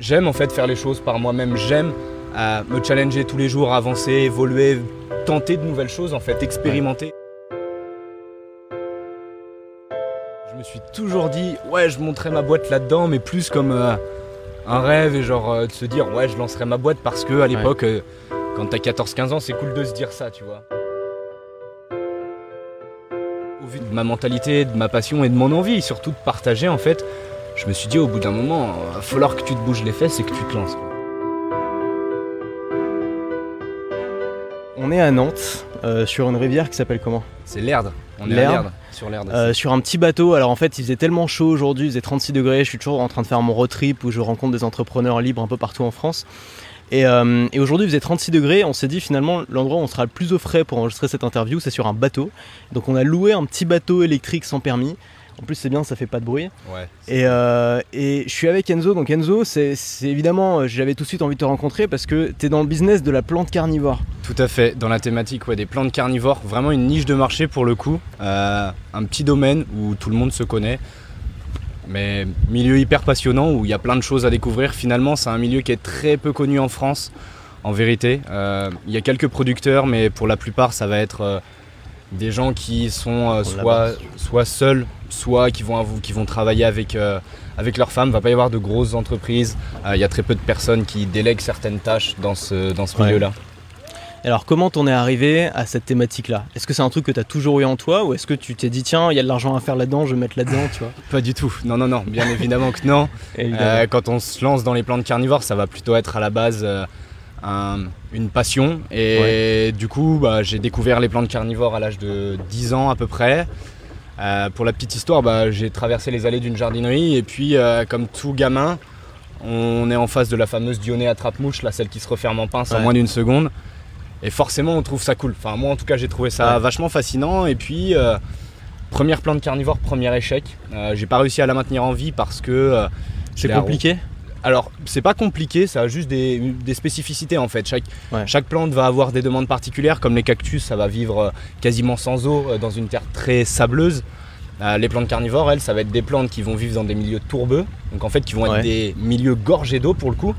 J'aime en fait faire les choses par moi-même, j'aime euh, me challenger tous les jours, avancer, évoluer, tenter de nouvelles choses en fait, expérimenter. Je me suis toujours dit, ouais, je monterai ma boîte là-dedans, mais plus comme euh, un rêve et genre euh, de se dire, ouais, je lancerai ma boîte parce que à l'époque, quand t'as 14-15 ans, c'est cool de se dire ça, tu vois. Au vu de ma mentalité, de ma passion et de mon envie, surtout de partager en fait, je me suis dit au bout d'un moment, il va falloir que tu te bouges les fesses et que tu te lances. On est à Nantes, euh, sur une rivière qui s'appelle comment? C'est l'Erde, on est à sur l'Erde. Euh, Sur un petit bateau. Alors en fait, il faisait tellement chaud aujourd'hui, il faisait 36 degrés. Je suis toujours en train de faire mon road trip où je rencontre des entrepreneurs libres un peu partout en France. Et, euh, et aujourd'hui, il faisait 36 degrés. On s'est dit finalement, l'endroit où on sera le plus au frais pour enregistrer cette interview, c'est sur un bateau. Donc on a loué un petit bateau électrique sans permis. En plus, c'est bien, ça fait pas de bruit. ouais. Et, euh, et je suis avec Enzo. Donc Enzo, c'est évidemment, euh, j'avais tout de suite envie de te rencontrer parce que tu es dans le business de la plante carnivore. Tout à fait, dans la thématique ouais, des plantes carnivores, vraiment une niche de marché pour le coup, Euh, un petit domaine où tout le monde se connaît, mais milieu hyper passionnant où il y a plein de choses à découvrir. Finalement, c'est un milieu qui est très peu connu en France, en vérité. Euh, Il y a quelques producteurs, mais pour la plupart, ça va être des gens qui sont euh, soit, seuls, soit qui vont, avou- qui vont travailler avec, euh, avec leur femme. Il va pas y avoir de grosses entreprises. Euh, Il y a très peu de personnes qui délèguent certaines tâches dans ce, dans ce Ouais. milieu-là. Alors comment t'en es arrivé à cette thématique-là? Est-ce que c'est un truc que t'as toujours eu en toi ou est-ce que tu t'es dit tiens il y a de l'argent à faire là-dedans, je vais mettre là-dedans, tu vois? Pas du tout. Non, non, non. Bien évidemment que non. Évidemment. Euh, quand on se lance dans les plantes carnivores, ça va plutôt être à la base euh, un- une passion. Et du coup, bah, j'ai découvert les plantes carnivores à l'âge de 10 ans à peu près. Euh, pour la petite histoire, bah, j'ai traversé les allées d'une jardinerie et puis, euh, comme tout gamin, on est en face de la fameuse Dionée attrape-mouche, là, celle qui se referme en pince en moins d'une seconde. Et forcément, on trouve ça cool. Enfin, moi, en tout cas, j'ai trouvé ça Ouais. vachement fascinant. Et puis, euh, première plante carnivore, premier échec. J'ai pas réussi à la maintenir en vie parce que c'est compliqué? Alors, c'est pas compliqué, ça a juste des, des spécificités en fait. Chaque, Ouais. chaque plante va avoir des demandes particulières, comme les cactus, ça va vivre euh, quasiment sans eau euh, dans une terre très sableuse. Euh, les plantes carnivores, elles, ça va être des plantes qui vont vivre dans des milieux tourbeux, donc en fait qui vont être des milieux gorgés d'eau pour le coup,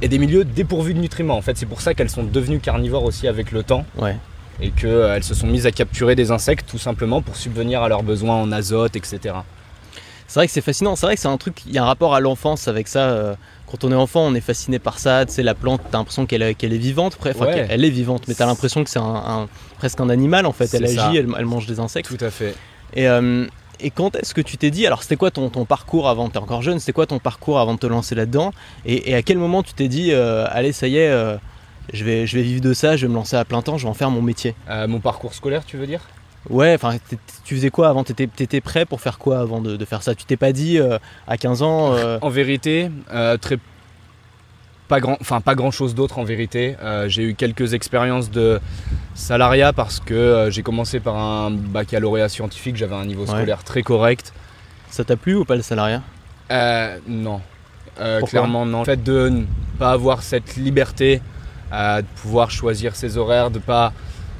et des milieux dépourvus de nutriments. En fait, c'est pour ça qu'elles sont devenues carnivores aussi avec le temps, Ouais. et qu'elles se sont mises à capturer des insectes tout simplement pour subvenir à leurs besoins en azote, etc. C'est vrai que c'est fascinant, c'est vrai que c'est un truc, il y a un rapport à l'enfance avec ça. euh, quand on est enfant, on est fasciné par ça, tu sais, la plante, t'as l'impression qu'elle est- qu'elle est vivante, enfin, Ouais. elle est vivante, mais t'as l'impression que c'est un, un- presque un animal en fait, elle agit, elle, elle mange des insectes. Tout à fait. Et, euh, et quand est-ce que tu t'es dit, alors c'était quoi ton, ton parcours avant, t'es encore jeune, c'était quoi ton parcours avant de te lancer là-dedans? Et, et à quel moment tu t'es dit, euh, allez, ça y est, euh, je, vais, je vais vivre de ça, je vais me lancer à plein temps, je vais en faire mon métier? Euh, mon parcours scolaire, tu veux dire? Ouais, enfin, tu faisais quoi avant? T'étais étais prêt pour faire quoi avant de, de faire ça? Tu t'es pas dit euh, à 15 ans euh, En vérité, euh, très pas grand, enfin pas grand chose d'autre en vérité. J'ai eu quelques expériences de salariat parce que j'ai commencé par un baccalauréat scientifique. J'avais un niveau Ouais. scolaire très correct. Ça t'a plu ou pas le salariat? Euh, non, clairement non. Le fait de ne pas avoir cette liberté, de pouvoir choisir ses horaires, de pas.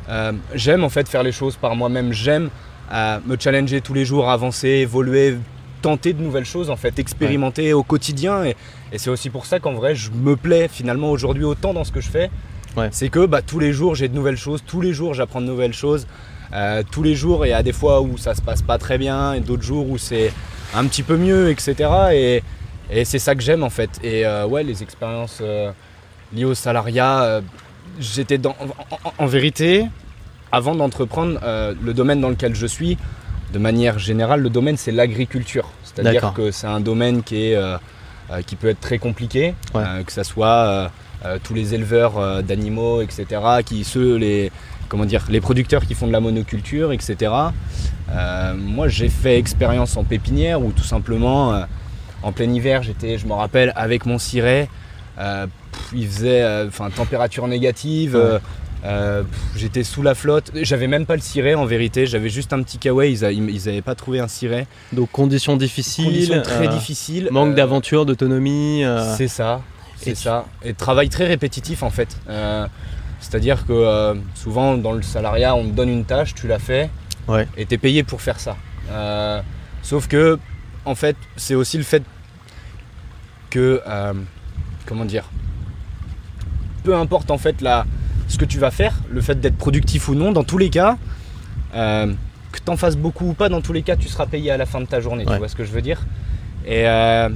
Euh, j'aime en fait faire les choses par moi-même. J'aime euh, me challenger tous les jours, avancer, évoluer, tenter de nouvelles choses en fait, expérimenter au quotidien. Et, et c'est aussi pour ça qu'en vrai, je me plais finalement aujourd'hui autant dans ce que je fais. Ouais. C'est que bah, tous les jours j'ai de nouvelles choses, tous les jours j'apprends de nouvelles choses. Euh, tous les jours, il y a des fois où ça se passe pas très bien et d'autres jours où c'est un petit peu mieux, etc. Et, et c'est ça que j'aime en fait. Et euh, ouais, les expériences euh, liées au salariat, j'étais dans. En, en- en vérité, avant d'entreprendre euh, le domaine dans lequel je suis, de manière générale, le domaine c'est l'agriculture. C'est-à-dire que c'est un domaine qui, est, euh, euh, qui peut être très compliqué, Ouais. euh, que ce soit tous les éleveurs d'animaux, etc., qui ceux les comment dire les producteurs qui font de la monoculture, etc. Moi, j'ai fait expérience en pépinière où tout simplement, en plein hiver, j'étais, je me rappelle, avec mon ciré. euh, pff, il faisait, euh, enfin, température négative. Ouais. euh, euh, j'étais sous la flotte. J'avais même pas le ciré en vérité. J'avais juste un petit kawaii. Ils, a- ils avaient pas trouvé un ciré. Donc conditions difficiles, Conditions très euh, difficiles. manque euh, d'aventure, d'autonomie. c'est ça, c'est ça. Et travail très répétitif en fait. C'est-à-dire que souvent dans le salariat, on te donne une tâche, tu la fais, Ouais. et tu es payé pour faire ça. Sauf que, en fait, c'est aussi le fait que comment dire peu importe en fait la, ce que tu vas faire, le fait d'être productif ou non, dans tous les cas, euh, que t'en fasses beaucoup ou pas, dans tous les cas, tu seras payé à la fin de ta journée. Ouais. Tu vois ce que je veux dire? Et euh,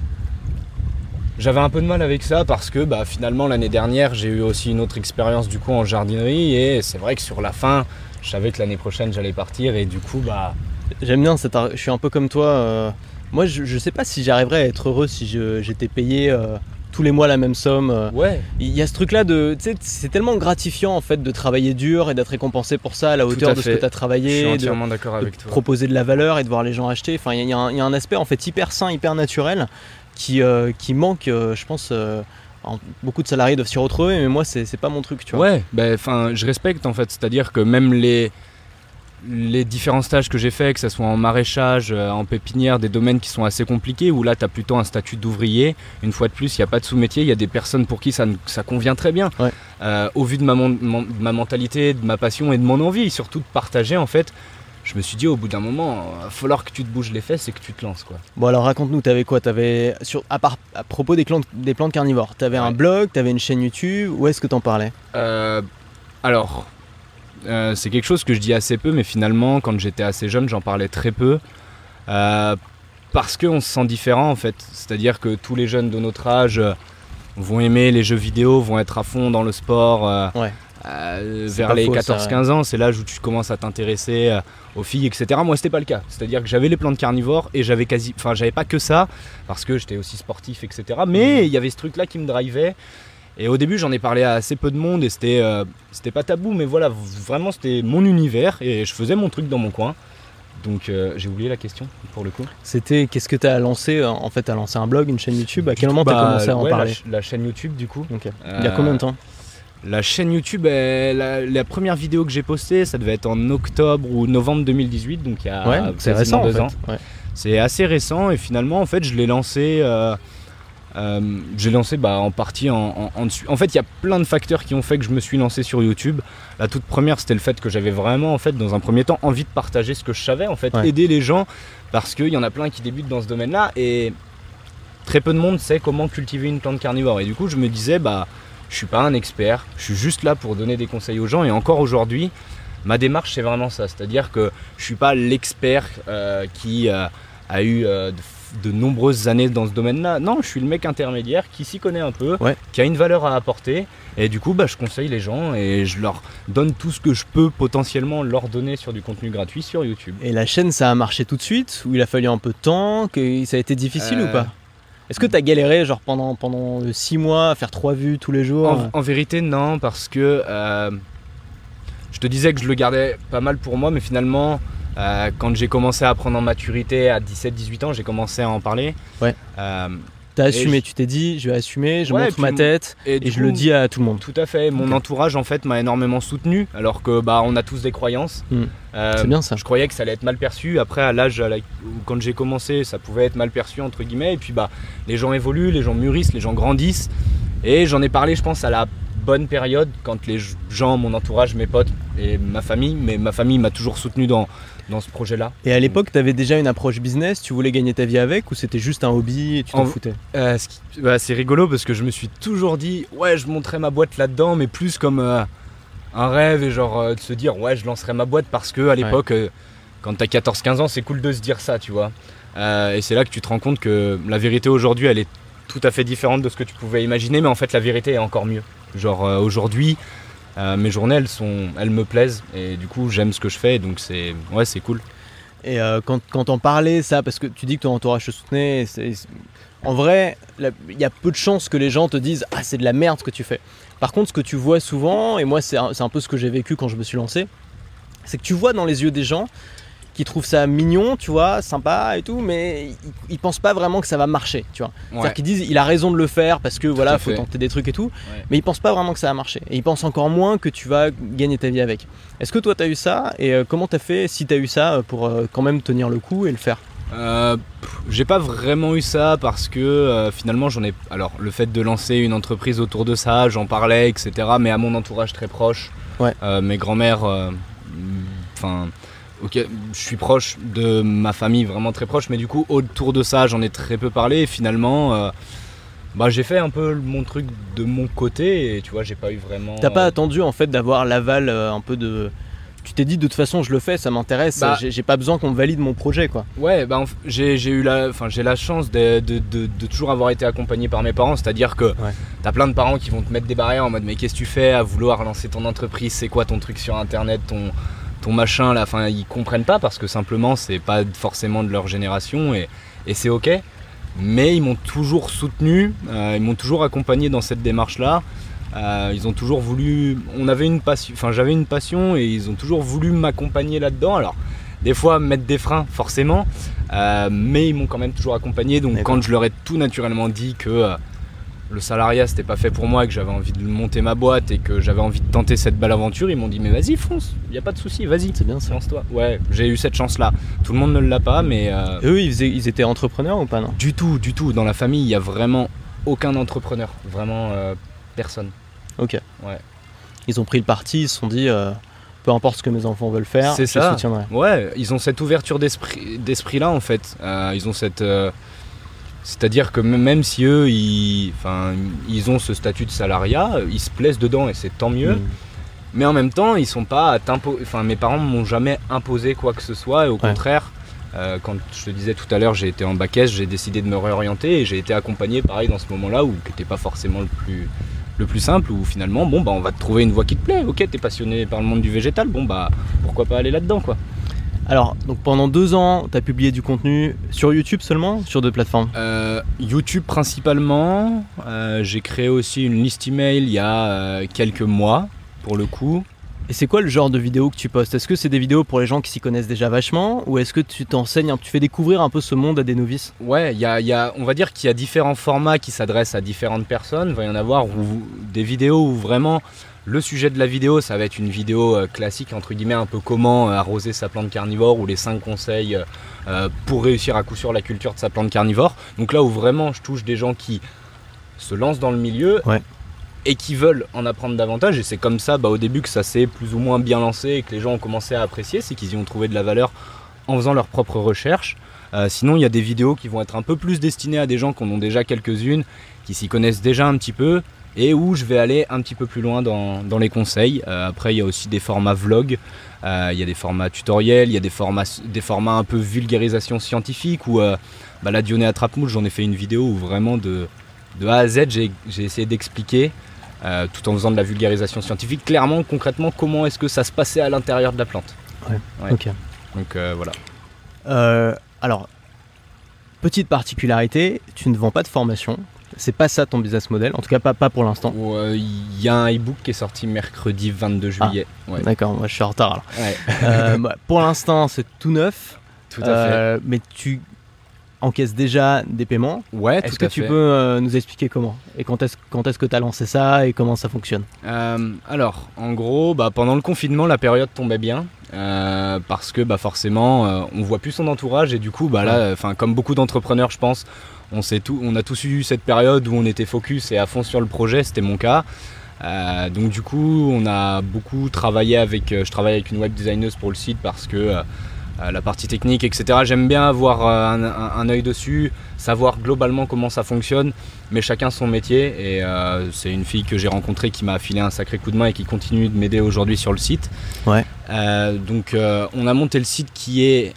j'avais un peu de mal avec ça parce que bah, finalement l'année dernière, j'ai eu aussi une autre expérience du coup en jardinerie et c'est vrai que sur la fin, je savais que l'année prochaine j'allais partir et du coup bah J'aime bien cette. Je suis un peu comme toi. euh, Moi, je, je sais pas si j'arriverais à être heureux si j'étais payé euh, tous les mois la même somme. euh. ouais, Il y a ce truc-là de. C'est tellement gratifiant en fait de travailler dur et d'être récompensé pour ça à la hauteur à de ce que tu as je suis travaillé, entièrement d'accord avec toi. proposer de la valeur et de voir les gens acheter. Enfin, il y, a- y un- il y a un aspect en fait hyper sain, hyper naturel qui, euh, qui manque, euh, je pense. euh, en- beaucoup de salariés doivent s'y retrouver, mais moi, c'est c'est pas mon truc, tu vois. Ouais, ben, enfin, je respecte en fait. C'est-à-dire que même les, les différents stages que j'ai fait, que ce soit en maraîchage, euh, en pépinière, des domaines qui sont assez compliqués, où là, tu as plutôt un statut d'ouvrier. Une fois de plus, il n'y a pas de sous-métier. Il y a des personnes pour qui ça, ça convient très bien. Ouais. Euh, au vu de ma, mon- mon- de ma mentalité, de ma passion et de mon envie, surtout de partager, en fait, je me suis dit au bout d'un moment, il va falloir que tu te bouges les fesses et que tu te lances. quoi. Bon, alors raconte-nous, t'avais quoi? T'avais sur à part à propos des plantes, des plantes carnivores, t'avais un blog, t'avais une chaîne YouTube. Où est-ce que t'en parlais? Euh, alors, euh, c'est quelque chose que je dis assez peu, mais finalement, quand j'étais assez jeune, j'en parlais très peu. Euh, parce qu'on se sent différent en fait. C'est-à-dire que tous les jeunes de notre âge euh, vont aimer les jeux vidéo, vont être à fond dans le sport. euh, Ouais. vers les faux, ça, 14-15 ans, c'est l'âge où tu commences à t'intéresser aux filles, etc. Moi, c'était pas le cas. C'est-à-dire que j'avais les plantes carnivores et j'avais quasi, enfin, j'avais pas que ça parce que j'étais aussi sportif, etc. Mais il y avait ce truc-là qui me drivait. Et au début, j'en ai parlé à assez peu de monde et c'était, euh, c'était pas tabou, mais voilà, vraiment, c'était mon univers et je faisais mon truc dans mon coin. Donc, euh, j'ai oublié la question pour le coup. C'était qu'est-ce que t'as lancé euh, En fait, t'as lancé un blog, une chaîne YouTube? À quel moment t'as Bah, commencé à en ouais, parler? la, chaîne YouTube, du coup. Il y a combien de temps? La chaîne YouTube, elle- la, la première vidéo que j'ai postée, ça devait être en octobre ou novembre 2018, donc il y a Ouais, c'est récent en deux fait. ans. Ouais. C'est assez récent et finalement, en fait, je l'ai lancé. euh, euh, j'ai lancé bah, en partie en, en- en dessus. En fait, il y a plein de facteurs qui ont fait que je me suis lancé sur YouTube. La toute première, c'était le fait que j'avais vraiment, en fait, dans un premier temps, envie de partager ce que je savais, en fait, Ouais. aider les gens, parce qu'il y en a plein qui débutent dans ce domaine-là et très peu de monde sait comment cultiver une plante carnivore. Et du coup, je me disais, bah, je suis pas un expert, je suis juste là pour donner des conseils aux gens. Et encore aujourd'hui, ma démarche, c'est vraiment ça. C'est-à-dire que je suis pas l'expert euh, qui euh, a eu de, de nombreuses années dans ce domaine-là. Non, je suis le mec intermédiaire qui s'y connaît un peu, Ouais. qui a une valeur à apporter. Et du coup, bah, je conseille les gens et je leur donne tout ce que je peux potentiellement leur donner sur du contenu gratuit sur YouTube. Et la chaîne, ça a marché tout de suite Ou il a fallu un peu de temps que Ça a été difficile Euh. ou pas? Est-ce que t'as galéré genre pendant pendant 6 mois à faire 3 vues tous les jours En, en vérité, non, parce que euh, je te disais que je le gardais pas mal pour moi, mais finalement, euh, quand j'ai commencé à prendre en maturité à 17-18 ans, j'ai commencé à en parler. Ouais. Euh, T'as assumé, je- tu t'es dit, je vais assumer, je Ouais, montre ma tête et je coup, le dis à tout le monde. Tout à fait. Mon entourage, en fait, m'a énormément soutenu, alors que bah, on a tous des croyances. Hmm. Euh, C'est bien ça. Je croyais que ça allait être mal perçu. Après, à l'âge quand j'ai commencé, ça pouvait être mal perçu entre guillemets. Et puis, bah, les gens évoluent, les gens mûrissent, les gens grandissent. Et j'en ai parlé, je pense, à la bonne période, quand les gens, mon entourage, mes potes et ma famille, mais ma famille m'a toujours soutenu dans, dans ce projet-là. Et à l'époque, t'avais déjà une approche business, tu voulais gagner ta vie avec ou c'était juste un hobby et tu t'en En- foutais? Euh, ce qui- bah, c'est rigolo parce que je me suis toujours dit, ouais, je monterai ma boîte là-dedans, mais plus comme euh, un rêve et genre euh, de se dire, ouais, je lancerai ma boîte parce que à l'époque, euh, quand t'as 14-15 ans, c'est cool de se dire ça, tu vois. Et c'est là que tu te rends compte que la vérité aujourd'hui, elle est tout à fait différente de ce que tu pouvais imaginer, mais en fait, la vérité est encore mieux. Genre aujourd'hui, euh, mes journées, elles, me plaisent et du coup, j'aime ce que je fais, donc c'est, ouais, c'est cool. Et euh, quand, quand on parlait ça, parce que tu dis que ton entourage te soutenait, en vrai, il y a peu de chances que les gens te disent Ah, c'est de la merde ce que tu fais. Par contre, ce que tu vois souvent, et moi, c'est un, c'est un peu ce que j'ai vécu quand je me suis lancé, c'est que tu vois dans les yeux des gens qui trouvent ça mignon, tu vois, sympa et tout, mais ils, ils pensent pas vraiment que ça va marcher, tu vois. C'est-à-dire qu'ils disent il a raison de le faire parce que voilà, à faut fait. tenter des trucs et tout, Ouais. mais ils pensent pas vraiment que ça va marcher. Et ils pensent encore moins que tu vas gagner ta vie avec. Est-ce que toi t'as eu ça et euh, comment t'as fait si t'as eu ça euh, pour euh, quand même tenir le coup et le faire? Euh, j'ai pas vraiment eu ça parce que euh, finalement j'en ai. Alors le fait de lancer une entreprise autour de ça, j'en parlais, etc. Mais à mon entourage très proche, Ouais. euh, mes grands-mères, enfin, ok, je suis proche de ma famille vraiment très proche, mais du coup autour de ça j'en ai très peu parlé. Et finalement, euh, Bah j'ai fait un peu mon truc de mon côté et tu vois j'ai pas eu vraiment. T'as pas attendu en fait d'avoir l'aval euh, un peu de. Tu t'es dit de toute façon je le fais, ça m'intéresse, Bah- j'ai pas besoin qu'on me valide mon projet quoi. Ouais, bah, j'ai eu la, enfin j'ai la chance de, de- de- de toujours avoir été accompagné par mes parents, c'est-à-dire que t'as plein de parents qui vont te mettre des barrières en mode mais qu'est-ce que tu fais à vouloir lancer ton entreprise, c'est quoi ton truc sur internet, ton ton machin là, enfin ils comprennent pas parce que simplement c'est pas forcément de leur génération et, et c'est ok, mais ils m'ont toujours soutenu, euh, ils m'ont toujours accompagné dans cette démarche là. ils ont toujours voulu, on avait une passion, enfin j'avais une passion et ils ont toujours voulu m'accompagner là-dedans. Alors des fois mettre des freins forcément, euh, mais ils m'ont quand même toujours accompagné. Donc quand je leur ai tout naturellement dit que euh, le salariat c'était pas fait pour moi, que j'avais envie de monter ma boîte et que j'avais envie de tenter cette belle aventure, ils m'ont dit mais vas-y fonce, y a pas de souci, vas-y, C'est bien ça. lance-toi. Ouais, j'ai eu cette chance là. Tout le monde ne l'a pas, mais euh, Et eux ils, faisaient- ils étaient entrepreneurs ou pas non? Du tout, du tout. Dans la famille, il y a vraiment aucun entrepreneur, vraiment euh, personne. Ok. Ouais. Ils ont pris le parti, ils se sont dit euh, peu importe ce que mes enfants veulent faire, je ça. soutiendrai. Ouais, ils ont cette ouverture d'esprit, là en fait. Ils ont cette, c'est-à-dire que même si eux, ils, enfin, ils ont ce statut de salariat, ils se plaisent dedans et c'est tant mieux. Mm. Mais en même temps, ils sont pas Enfin, mes parents m'ont jamais imposé quoi que ce soit et au Ouais. contraire. euh, quand je te disais tout à l'heure, j'ai été en bac j'ai décidé de me réorienter et j'ai été accompagné pareil dans ce moment-là où n'était pas forcément le plus, le plus simple où finalement bon bah on va te trouver une voie qui te plaît. Ok, t'es passionné par le monde du végétal, bon bah pourquoi pas aller là-dedans quoi. Alors, donc pendant deux ans, tu as publié du contenu sur YouTube seulement Sur deux plateformes? Euh, YouTube principalement. Euh, j'ai créé aussi une liste email il y a euh, quelques mois pour le coup. Et c'est quoi le genre de vidéos que tu postes? Est-ce que c'est des vidéos pour les gens qui s'y connaissent déjà vachement? Ou est-ce que tu t'enseignes, tu fais découvrir un peu ce monde à des novices? Ouais, il y a, y a- on va dire qu'il y a différents formats qui s'adressent à différentes personnes. Il va y en avoir où, des vidéos où vraiment le sujet de la vidéo, ça va être une vidéo euh, classique, entre guillemets, un peu comment euh, arroser sa plante carnivore ou les 5 conseils euh, pour réussir à coup sûr la culture de sa plante carnivore. Donc là où vraiment je touche des gens qui se lancent dans le milieu Ouais. et qui veulent en apprendre davantage. Et c'est comme ça bah, au début que ça s'est plus ou moins bien lancé et que les gens ont commencé à apprécier, c'est qu'ils y ont trouvé de la valeur en faisant leurs propres recherches. Euh, sinon, il y a des vidéos qui vont être un peu plus destinées à des gens qui en ont déjà quelques-unes, qui s'y connaissent déjà un petit peu, et où je vais aller un petit peu plus loin dans, dans les conseils. Euh, après, il y a aussi des formats vlog, euh, il y a des formats tutoriels, il y a des formats, des formats un peu vulgarisation scientifique, où euh, bah, la Dionée attrape-mouche, j'en ai fait une vidéo où vraiment de, de A à Z, j'ai essayé d'expliquer, tout en faisant de la vulgarisation scientifique, clairement, concrètement, comment est-ce que ça se passait à l'intérieur de la plante. Ouais. Ok. Donc voilà. Alors, petite particularité, tu ne vends pas de formation. C'est pas ça ton business model, en tout cas pas, pas pour l'instant. Euh, Il y a un e-book qui est sorti mercredi 22 juillet. Ouais. D'accord, moi je suis en retard alors. Ouais, Euh, bah, pour l'instant, c'est tout neuf. tout à fait. Euh, mais tu encaisses déjà des paiements. Ouais, Est-ce que à tu fait. peux euh, nous expliquer comment Et quand est-ce quand est-ce que tu as lancé ça et comment ça fonctionne? Alors, en gros, bah, pendant le confinement, la période tombait bien. euh, parce que bah, forcément, euh, on voit plus son entourage et du coup, bah, là, enfin, comme beaucoup d'entrepreneurs, je pense, on, sait tout, on a tous eu cette période où on était focus et à fond sur le projet, c'était mon cas. Euh, donc du coup, on a beaucoup travaillé avec, euh, je travaille avec une web designeuse pour le site parce que euh, la partie technique, etc. J'aime bien avoir un, un- un œil dessus, savoir globalement comment ça fonctionne, mais chacun son métier. Et c'est une fille que j'ai rencontrée qui m'a filé un sacré coup de main et qui continue de m'aider aujourd'hui sur le site. Ouais. Donc on a monté le site qui est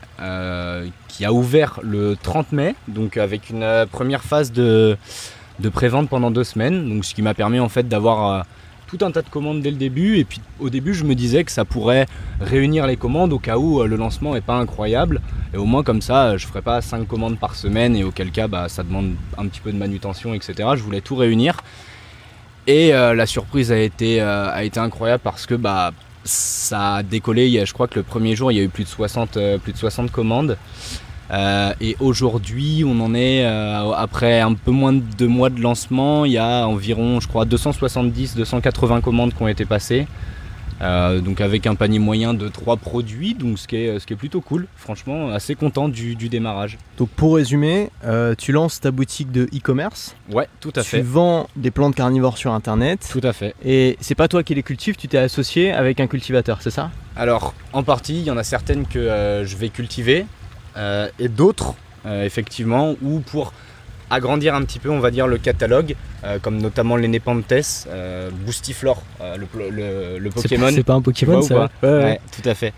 qui a ouvert le 30 mai, donc avec une euh, première phase de, de pré-vente pendant deux semaines. Donc ce qui m'a permis en fait d'avoir euh, tout un tas de commandes dès le début. Et puis au début je me disais que ça pourrait réunir les commandes au cas où euh, le lancement n'est pas incroyable. Et au moins comme ça je ferai pas 5 commandes par semaine et auquel cas bah, ça demande un petit peu de manutention, etc. Je voulais tout réunir. Et la surprise a été, a été incroyable parce que bah, ça a décollé. Je crois que le premier jour, il y a eu plus de 60, euh, plus de 60 commandes. Euh, et aujourd'hui, on en est, euh, après un peu moins de deux mois de lancement, il y a environ, je crois, 270-280 commandes qui ont été passées. Euh, donc avec un panier moyen de 3 produits, donc ce qui est, ce qui est plutôt cool. Franchement, assez content du, du démarrage. Donc pour résumer, euh, tu lances ta boutique de e-commerce. Ouais, tout à tu fait. vends des plantes carnivores sur internet. Tout à fait. Et c'est pas toi qui les cultives, tu t'es associé avec un cultivateur, c'est ça? Alors, en partie, il y en a certaines que euh, je vais cultiver et d'autres, euh, effectivement, où pour agrandir un petit peu, on va dire, le catalogue, euh, comme notamment les Nepenthes, euh, Boostiflore, euh, le, le- le C'est Pokémon. C'est pas un Pokémon ou ça Ouais, ouais. Ouais, tout à fait.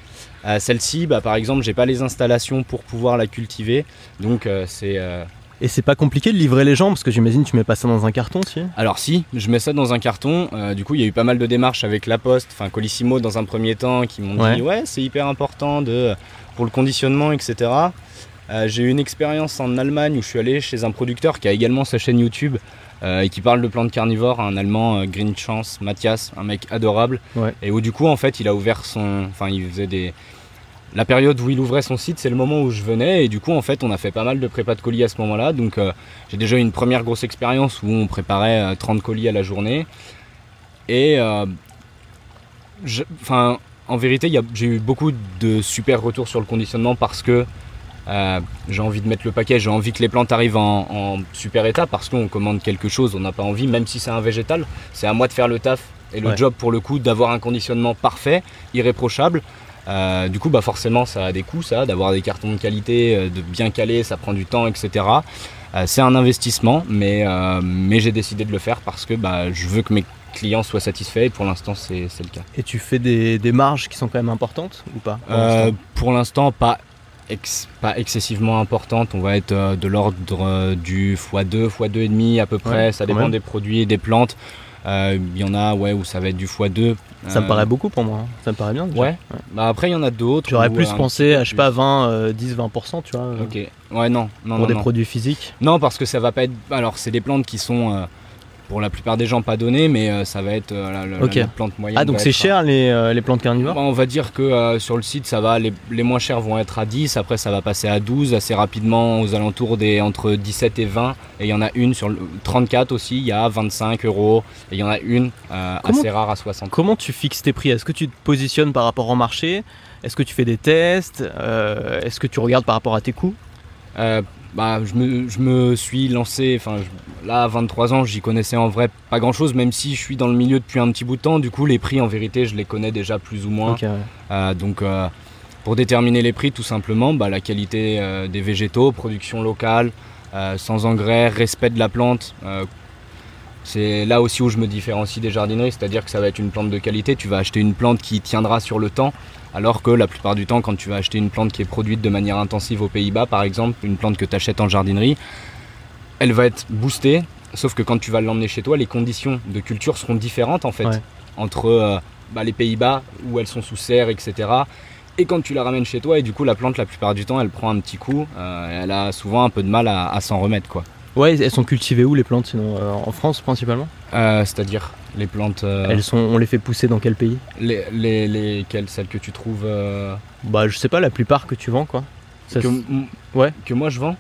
Euh, Celle-ci, bah, par exemple, j'ai pas les installations pour pouvoir la cultiver, donc euh, c'est. euh, Et c'est pas compliqué de livrer les gens parce que j'imagine tu mets pas ça dans un carton si Alors si, je mets ça dans un carton. euh, du coup, il y a eu pas mal de démarches avec La Poste, enfin Colissimo dans un premier temps, qui m'ont Ouais. dit ouais, c'est hyper important de pour le conditionnement, etc. Euh, j'ai eu une expérience en Allemagne où je suis allé chez un producteur qui a également sa chaîne YouTube euh, et qui parle de plantes carnivores, un Allemand, euh, Green Chance, Mathias, un mec adorable. Ouais. Et où du coup, en fait, il a ouvert son, enfin, il faisait des la période où il ouvrait son site, c'est le moment où je venais et du coup en fait on a fait pas mal de prépa de colis à ce moment-là. Donc j'ai déjà eu une première grosse expérience où on préparait euh, 30 colis à la journée. Et je- enfin en vérité j'ai eu beaucoup de super retours sur le conditionnement parce que euh, j'ai envie de mettre le paquet, j'ai envie que les plantes arrivent en, en super état parce qu'on commande quelque chose, on n'a pas envie, même si c'est un végétal, c'est à moi de faire le taf et le Ouais. job pour le coup d'avoir un conditionnement parfait, irréprochable. Euh, du coup, bah forcément, ça a des coûts, ça, d'avoir des cartons de qualité, euh, de bien caler, ça prend du temps, etc. Euh, c'est un investissement, mais, mais j'ai décidé de le faire parce que bah, je veux que mes clients soient satisfaits et pour l'instant, c'est le cas. Et tu fais des, des marges qui sont quand même importantes ou pas pour Euh, l'instant? pas, ex- pas excessivement importante. On va être euh, de l'ordre euh, du x2, x2,5 à peu près. Ouais, ça dépend même. des produits et des plantes. Euh, Il y en a ouais, où ça va être du x2. Ça me paraît beaucoup pour moi, hein. ça me paraît bien. déjà. Ouais. Bah après, il y en a d'autres. J'aurais plus pensé à, je sais pas, plus. 20, euh, 10, 20%, tu vois, Ok. Ouais, non. Non, pour non, des non. produits physiques. Non, parce que ça va pas être. Alors, c'est des plantes qui sont pour la plupart des gens pas données, mais euh, ça va être euh, la, la- Ok. la plante moyenne. Ah, donc c'est cher les, euh, les plantes carnivores? Bah, on va dire que euh, sur le site, ça va. Les, les moins chers vont être à 10. Après, ça va passer à 12 assez rapidement, aux alentours des entre 17 et 20. Et il y en a une sur le 34 aussi. Il y a 25 euros. Et il y en a une euh, Comment- assez rare à 60. Comment tu fixes tes prix? Est-ce que tu te positionnes par rapport au marché? Est-ce que tu fais des tests? Euh, Est-ce que tu regardes par rapport à tes coûts? Euh, bah, je, me, je me suis lancé, enfin là à 23 ans, j'y connaissais en vrai pas grand chose, même si je suis dans le milieu depuis un petit bout de temps. Du coup, les prix en vérité, je les connais déjà plus ou moins. Ouais. Euh, donc, euh, pour déterminer les prix, tout simplement, bah, la qualité euh, des végétaux, production locale, sans engrais, respect de la plante. c'est là aussi où je me différencie des jardineries, c'est-à-dire que ça va être une plante de qualité. Tu vas acheter une plante qui tiendra sur le temps, alors que la plupart du temps, quand tu vas acheter une plante qui est produite de manière intensive aux Pays-Bas, par exemple, une plante que tu achètes en jardinerie, elle va être boostée. Sauf que quand tu vas l'emmener chez toi, les conditions de culture seront différentes en fait Ouais. entre euh, bah, les Pays-Bas où elles sont sous serre, etc. Et quand tu la ramènes chez toi, et du coup la plante la plupart du temps elle prend un petit coup, euh, elle a souvent un peu de mal à, à s'en remettre quoi. Ouais, elles sont cultivées où les plantes sinon Euh, En France principalement Euh, C'est-à-dire les plantes, euh, Elles sont, On les fait pousser dans quel pays les, les, lesquelles, celles que tu trouves, euh, Bah je sais pas, la plupart que tu vends quoi. Ça, que, ouais. que moi je vends.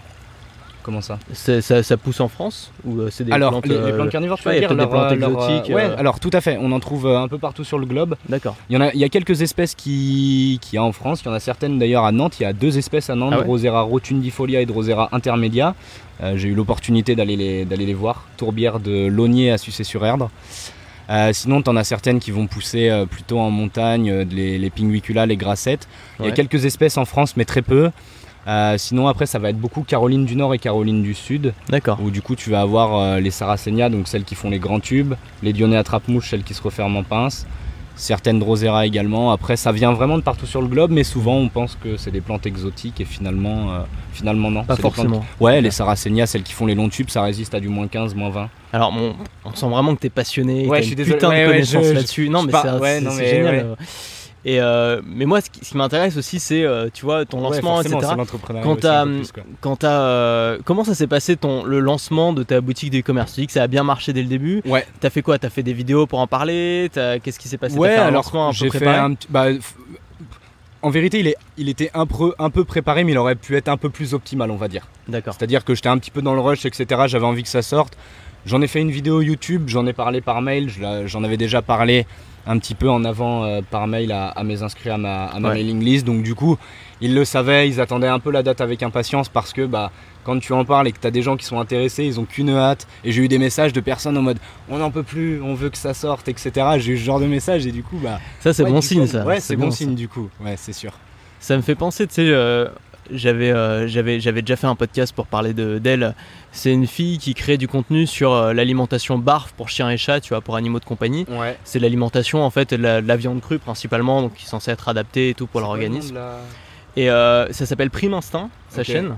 Comment ça ça, ça pousse en France Ou euh, c'est des Alors plantes les, les euh, plantes carnivores, tu veux pas, il y a dire des plantes euh, leur, exotiques, Ouais, euh. alors tout à fait. On en trouve un peu partout sur le globe. D'accord. Il y, en a, il y a quelques espèces qui, qui y a en France, il y en a certaines d'ailleurs à Nantes, il y a deux espèces à Nantes, Ah ouais Drosera rotundifolia et Drosera intermedia. Euh, J'ai eu l'opportunité d'aller les, d'aller les voir, tourbière de Launier à Sucé-sur-Erdre. Euh, sinon, tu en as certaines qui vont pousser euh, plutôt en montagne, euh, les, les pinguicula, les grassettes. Il y a quelques espèces en France, mais très peu. Euh, sinon, après, ça va être beaucoup Caroline du Nord et Caroline du Sud, D'accord. où du coup, tu vas avoir euh, les Sarracenia, donc celles qui font les grands tubes, les Dionnées à trappe-mouche, celles qui se referment en pince, certaines Drosera également. Après, ça vient vraiment de partout sur le globe, mais souvent, on pense que c'est des plantes exotiques et finalement, euh, finalement non. Pas forcément. Ouais, les Sarracenia, celles qui font les longs tubes, ça résiste à du moins 15, moins 20. Alors on sent vraiment que t'es passionné, Ouais, je suis désolé. putain Ouais, de ouais, connaissances je- je- là-dessus. Non je mais c'est ouais, génial. Euh. Et euh, mais moi, ce qui, m'intéresse aussi, c'est euh, tu vois ton lancement, ouais, etc. Quand plus, quoi. quand t'as, euh, comment ça s'est passé ton le lancement de ta boutique de e-commerce Tu dis que ça a bien marché dès le début? Ouais, T'as fait quoi? T'as fait des vidéos pour en parler? Qu'est-ce qui s'est passé? Ouais, fait un alors j'ai fait un bah, en vérité, il, est, il était un peu, un peu préparé, mais il aurait pu être un peu plus optimal, on va dire. D'accord. C'est-à-dire que j'étais un petit peu dans le rush, etc. J'avais envie que ça sorte. J'en ai fait une vidéo YouTube, j'en ai parlé par mail, j'en avais déjà parlé un petit peu en avant euh, par mail à, à mes inscrits à ma, à ma Ouais. mailing list. Donc du coup, ils le savaient, ils attendaient un peu la date avec impatience parce que bah, quand tu en parles et que tu as des gens qui sont intéressés, ils ont qu'une hâte. Et j'ai eu des messages de personnes en mode on n'en peut plus, on veut que ça sorte, etc. J'ai eu ce genre de messages et du coup, bah, Ça c'est ouais, bon signe coup, ça. Ouais, c'est bon signe du coup, ouais, c'est sûr. Ça me fait penser, tu sais, euh, j'avais euh, j'avais j'avais déjà fait un podcast pour parler de d'elle. C'est une fille qui crée du contenu sur euh, l'alimentation barf pour chiens et chats, tu vois, pour animaux de compagnie. Ouais. C'est l'alimentation en fait de la, de la viande crue principalement, donc qui est censée être adaptée et tout pour leur organisme. Et euh, ça s'appelle Prime Instinct, sa chaîne.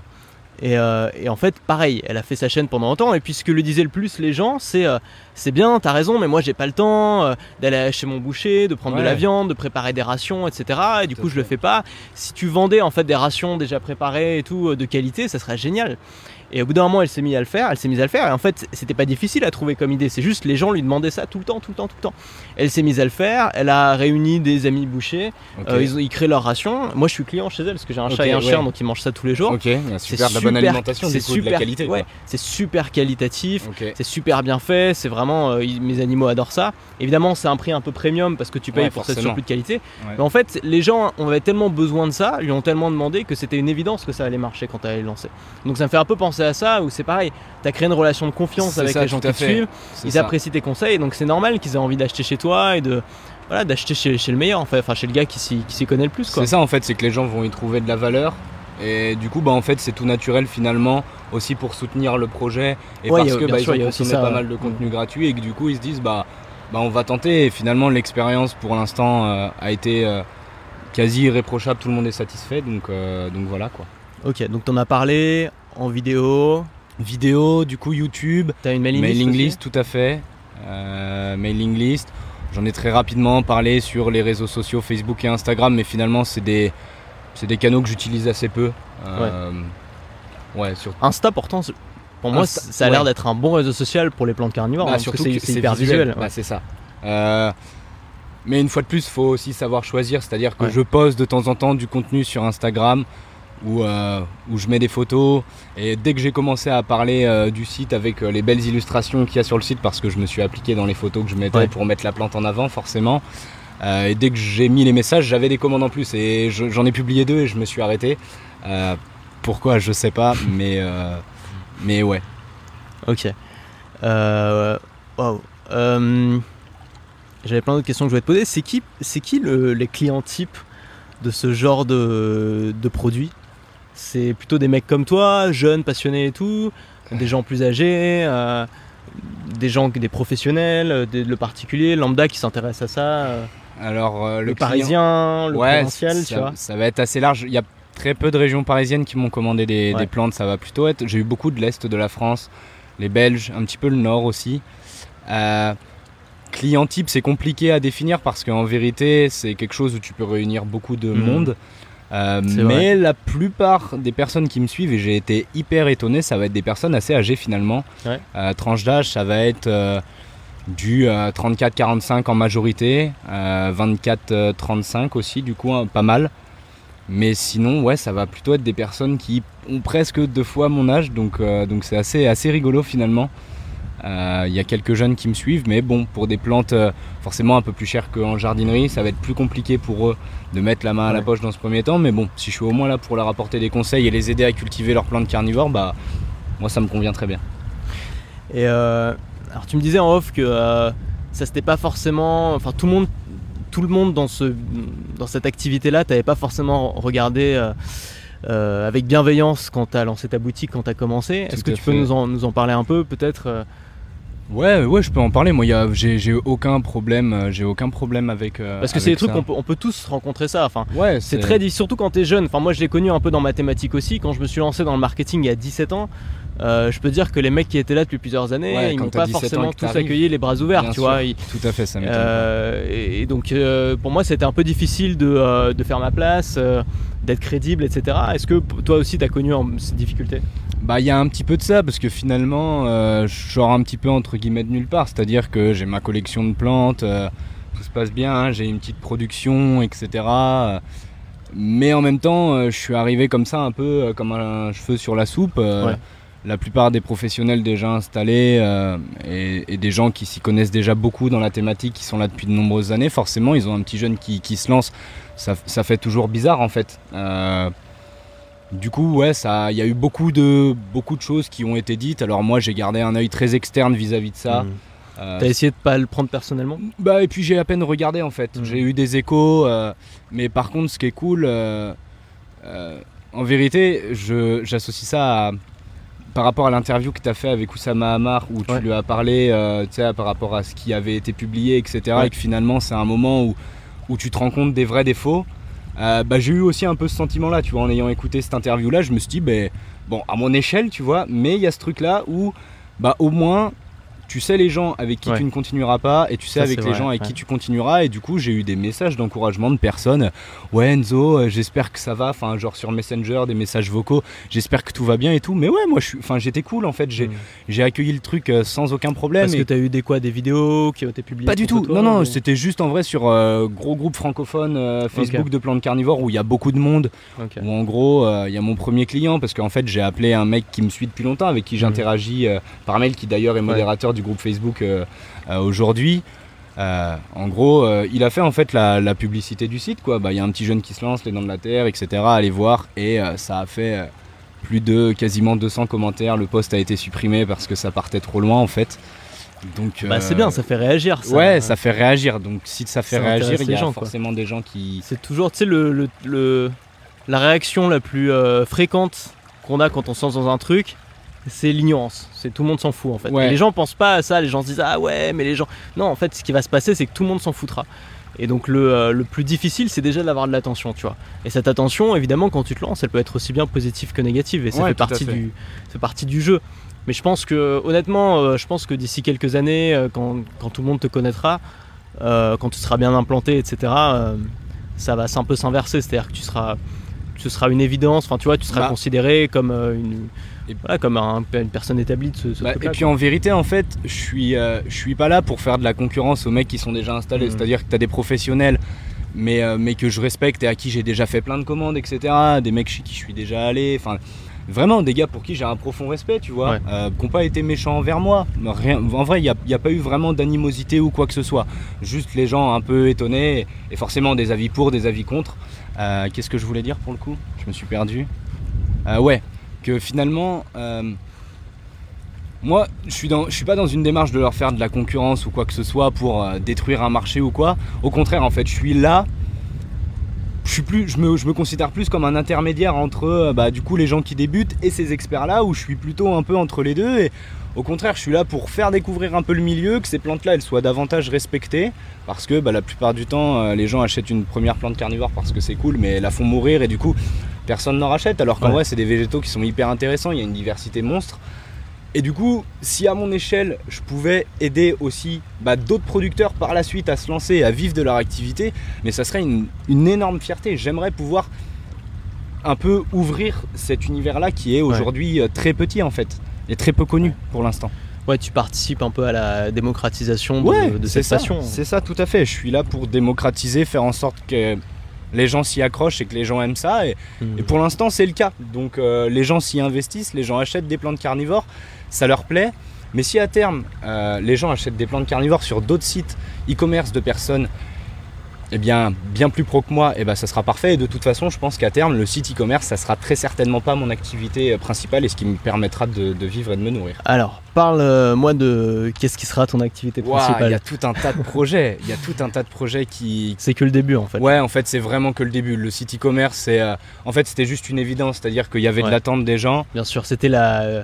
Et, euh, et en fait, pareil, elle a fait sa chaîne pendant longtemps. Et puis ce que le disaient le plus les gens, c'est euh, c'est bien, t'as raison, mais moi j'ai pas le temps euh, d'aller chez mon boucher, de prendre de la viande, de préparer des rations, etc. Et du Tout coup, je le fais pas. Si tu vendais en fait des rations déjà préparées et tout de qualité, ça serait génial. Et au bout d'un moment, elle s'est mise à le faire, elle s'est mise à le faire. Et en fait, c'était pas difficile à trouver comme idée. C'est juste les gens lui demandaient ça tout le temps, tout le temps, tout le temps. Elle s'est mise à le faire. Elle a réuni des amis bouchers. Euh, ils, créent leur ration. Moi, je suis client chez elle parce que j'ai un Ok, chat et un ouais. chien, donc ils mangent ça tous les jours. Ok, super de la bonne alimentation, c'est super, de la qualité. ouais, c'est super qualitatif. C'est super bien fait, c'est vraiment euh, mes animaux adorent ça. Évidemment, c'est un prix un peu premium parce que tu payes Ouais, pour cette surplus de qualité. Ouais. Mais en fait, les gens avaient tellement besoin de ça, lui ont tellement demandé que c'était une évidence que ça allait marcher quand elle allait lancer. Donc ça me fait un peu penser à ça où c'est pareil, tu as créé une relation de confiance avec ça, les gens qui te suivent, ils ça. apprécient tes conseils, donc c'est normal qu'ils aient envie d'acheter chez toi et de voilà, d'acheter chez, chez le meilleur en fait, enfin chez le gars qui s'y connaît le plus quoi. C'est ça en fait, c'est que les gens vont y trouver de la valeur. Et du coup, bah, en fait, c'est tout naturel finalement aussi pour soutenir le projet et Ouais, parce a- que bah, sûr, ils ont aussi ça, pas mal de contenu gratuit et que du coup, ils se disent bah, bah on va tenter. Et finalement, l'expérience pour l'instant euh, a été euh, quasi irréprochable. Tout le monde est satisfait, donc euh, donc voilà quoi. Ok, donc t'en as parlé en vidéo, Vidéo, du coup YouTube, t'as une mailing, mailing, list, tout à fait. Euh, mailing list. J'en ai très rapidement parlé sur les réseaux sociaux Facebook et Instagram, mais finalement, c'est des, c'est des canaux que j'utilise assez peu. Euh, ouais. sur, Insta pourtant pour moi Insta- ça a l'air ouais. d'être un bon réseau social pour les plantes carnivores bah, hein, parce que surtout c'est que c'est hyper visuel. Bah, c'est ça. Euh, mais une fois de plus, faut aussi savoir choisir. C'est-à-dire que Ouais. je poste de temps en temps du contenu sur Instagram où, euh, où je mets des photos. Et dès que j'ai commencé à parler euh, du site avec euh, les belles illustrations qu'il y a sur le site, parce que je me suis appliqué dans les photos que je mettais Ouais. pour mettre la plante en avant, forcément. et dès que j'ai mis les messages, j'avais des commandes en plus. Et je- j'en ai publié deux et je me suis arrêté. Pourquoi, je sais pas. mais, mais ouais. Ok. Euh, J'avais plein d'autres questions que je voulais te poser. C'est qui, qui le- les clients types de ce genre de, de produits? C'est plutôt des mecs comme toi, jeunes, passionnés et tout, des gens plus âgés, euh, des gens, des professionnels, euh, des- le particulier, lambda qui s'intéresse à ça, euh, Alors, euh, le, le, client- parisien, le ouais, provincial, ça, tu vois. ça va être assez large. Il y a très peu de régions parisiennes qui m'ont commandé des, Ouais. des plantes. Ça va plutôt être. J'ai eu beaucoup de l'est de la France, les Belges, un petit peu le nord aussi. Client type, c'est compliqué à définir parce qu'en vérité, c'est quelque chose où tu peux réunir beaucoup de Mhm. monde. Euh, mais la plupart des personnes qui me suivent, et j'ai été hyper étonné, ça va être des personnes assez âgées finalement. Ouais. Euh, tranche d'âge, ça va être euh, du 34-45 en majorité, euh, 24-35 aussi, du coup, hein, pas mal. Mais sinon, ouais, ça va plutôt être des personnes qui ont presque deux fois mon âge, donc donc c'est assez, assez rigolo finalement. Euh, Il y a quelques jeunes qui me suivent, mais bon, pour des plantes euh, forcément un peu plus chères qu'en jardinerie, ça va être plus compliqué pour eux de mettre la main à la poche dans ce premier temps. Mais bon, si je suis au moins là pour leur apporter des conseils et les aider à cultiver leurs plantes carnivores, bah moi ça me convient très bien. Et euh, alors tu me disais en off que euh, ça c'était pas forcément, enfin tout le monde, tout le monde dans ce, dans cette activité-là, t'avais pas forcément regardé euh, euh, avec bienveillance quand t'as lancé ta boutique, quand t'as commencé. Est-ce que tu peux nous en, nous en parler un peu, peut-être euh, Ouais, ouais, je peux en parler. Moi, j'ai aucun problème, euh, j'ai aucun problème avec. euh, Parce que c'est des trucs qu'on peut, on peut tous rencontrer ça. Enfin, Ouais, c'est très difficile, surtout quand t'es jeune. Enfin, moi je l'ai connu un peu dans mathématiques aussi. Quand je me suis lancé dans le marketing il y a 17 ans, euh, je peux dire que les mecs qui étaient là depuis plusieurs années, Ouais, ils m'ont pas 17 ans forcément tous accueilli les bras ouverts, Bien tu sûr. vois. Ils- Tout à fait, ça. Euh, et, et donc euh, pour moi c'était un peu difficile de, euh, de faire ma place, d'être crédible, etc. Est-ce que toi aussi tu as connu ces difficultés? Bah, il y a un petit peu de ça parce que finalement, je sors un petit peu entre guillemets de nulle part. C'est-à-dire que j'ai ma collection de plantes, tout se passe bien, hein, j'ai une petite production, etc. Mais en même temps, je suis arrivé comme ça, un peu comme un cheveu sur la soupe. Ouais. La plupart des professionnels déjà installés euh, et, et des gens qui s'y connaissent déjà beaucoup dans la thématique, qui sont là depuis de nombreuses années, forcément, ils ont un petit jeune qui, qui se lance. Ça, ça fait toujours bizarre en fait. Euh, du coup, ouais, ça, il y a eu beaucoup de, beaucoup de choses qui ont été dites. Alors moi, j'ai gardé un œil très externe vis-à-vis de ça. Mhm. Euh, T'as essayé de pas le prendre personnellement? Bah et puis j'ai à peine regardé en fait. Mhm. J'ai eu des échos, euh, mais par contre, ce qui est cool, euh, euh, en vérité, j'associe ça à- par rapport à l'interview que tu as fait avec Oussama Hamar, où tu Ouais. lui as parlé euh, tu sais, par rapport à ce qui avait été publié, etc. Ouais. Et que finalement, c'est un moment où, où tu te rends compte des vrais défauts. Euh, bah, j'ai eu aussi un peu ce sentiment-là, tu vois, en ayant écouté cette interview-là, je me suis dit, ben, bon, à mon échelle, tu vois, mais il y a ce truc-là où, bah, au moins, tu sais les gens avec qui Ouais. tu ne continueras pas et tu sais Ça, avec les vrai, gens avec ouais. qui tu continueras. Et du coup, j'ai eu des messages d'encouragement de personnes. Ouais, Enzo, euh, j'espère que ça va. Enfin, genre sur Messenger, des messages vocaux. J'espère que tout va bien et tout. Mais ouais, moi, je suis, enfin, j'étais cool en fait. J'ai, Mm. j'ai accueilli le truc euh, sans aucun problème. Parce et- que t'as eu des quoi, des vidéos qui ont été publiées pas du tout. toi, non, non, ou- c'était juste en vrai sur euh, gros groupe francophone euh, Facebook de plantes carnivores où il y a beaucoup de monde. Ok. Où en gros, il y a mon premier client parce qu'en fait, j'ai appelé un mec qui me suit depuis longtemps, avec qui j'interagis euh, par mail, qui d'ailleurs est modérateur du groupe Facebook euh, euh, aujourd'hui. Euh, en gros, euh, il a fait en fait la, la publicité du site. quoi. Bah, Il y a un petit jeune qui se lance, les dents de la terre, etc. Allez voir. Et euh, ça a fait plus de quasiment 200 commentaires. Le post a été supprimé parce que ça partait trop loin en fait. Donc, Bah, c'est bien, ça fait réagir. ça. ouais, ça fait réagir. Donc si ça fait Ça réagir, il y a gens, quoi. forcément des gens qui. C'est toujours, tu sais, le, le- le- la réaction la plus fréquente qu'on a quand on se lance dans un truc, c'est l'ignorance. C'est tout le monde s'en fout en fait. Ouais. Et les gens pensent pas à ça, les gens se disent ah ouais, mais les gens. Non, en fait, ce qui va se passer, c'est que tout le monde s'en foutra. Et donc le, euh, le plus difficile, c'est déjà d'avoir de l'attention, tu vois. Et cette attention, évidemment, quand tu te lances, elle peut être aussi bien positive que négative, et ça Ouais, fait partie fait. du, fait partie du jeu. Mais je pense que, honnêtement, euh, je pense que d'ici quelques années, euh, quand, quand tout le monde te connaîtra, quand tu seras bien implanté, etc., ça va un peu s'inverser. C'est-à-dire que tu seras, ce sera une évidence. Enfin, tu vois, tu seras Bah. considéré comme une, Et- voilà, comme un- une personne établie de ce, ce Bah, et puis quoi. en vérité, en fait, je suis, euh, je suis pas là pour faire de la concurrence aux mecs qui sont déjà installés. Mhm. C'est-à-dire que tu as des professionnels, mais, euh, mais que je respecte et à qui j'ai déjà fait plein de commandes, etc. Des mecs chez qui je suis déjà allé. Enfin, vraiment des gars pour qui j'ai un profond respect, tu vois, Ouais. euh, qui n'ont pas été méchants envers moi. Rien, en vrai, il n'y a, pas eu vraiment d'animosité ou quoi que ce soit. Juste les gens un peu étonnés et forcément des avis pour, des avis contre. Qu'est-ce que je voulais dire pour le coup? Je me suis perdu. Ouais, que finalement. euh, moi, je suis, suis pas dans une démarche de leur faire de la concurrence ou quoi que ce soit pour euh, détruire un marché ou quoi. Au contraire, en fait, je suis là. Je, suis plus, je, me, considère plus comme un intermédiaire entre euh, bah, du coup les gens qui débutent et ces experts-là, où je suis plutôt un peu entre les deux. Et au contraire, je suis là pour faire découvrir un peu le milieu, que ces plantes-là elles soient davantage respectées, parce que bah, la plupart du temps, les gens achètent une première plante carnivore parce que c'est cool, mais la font mourir et du coup personne n'en rachète. Alors qu'en Ouais. vrai, c'est des végétaux qui sont hyper intéressants. Il y a une diversité monstre. Et du coup, si à mon échelle, je pouvais aider aussi bah, d'autres producteurs par la suite à se lancer, à vivre de leur activité, mais ça serait une, une énorme fierté. J'aimerais pouvoir un peu ouvrir cet univers-là qui est aujourd'hui euh, très petit en fait, et très peu connu pour l'instant. Ouais, tu participes un peu à la démocratisation de, Ouais, de cette passion. c'est ça tout à fait. Je suis là pour démocratiser, faire en sorte que les gens s'y accrochent et que les gens aiment ça. Et, et pour l'instant, c'est le cas. Donc euh, les gens s'y investissent, les gens achètent des plantes carnivores, ça leur plaît. Mais si à terme, euh, les gens achètent des plantes carnivores sur d'autres sites e-commerce de personnes eh bien, bien plus pro que moi, et ben, ça sera parfait. Et de toute façon, je pense qu'à terme, le site e-commerce, ça sera très certainement pas mon activité euh, principale et ce qui me permettra de, de vivre et de me nourrir. Alors, parle-moi de qu'est-ce qui sera ton activité Ouah, Il principale. y a tout un tas de projets. Il y a tout un tas de projets qui, C'est que le début en fait. Ouais, en fait, c'est vraiment que le début. Le site e-commerce, c'est, euh, en fait, c'était juste une évidence, c'est-à-dire qu'il y avait Ouais. de l'attente des gens. Bien sûr, c'était la, euh,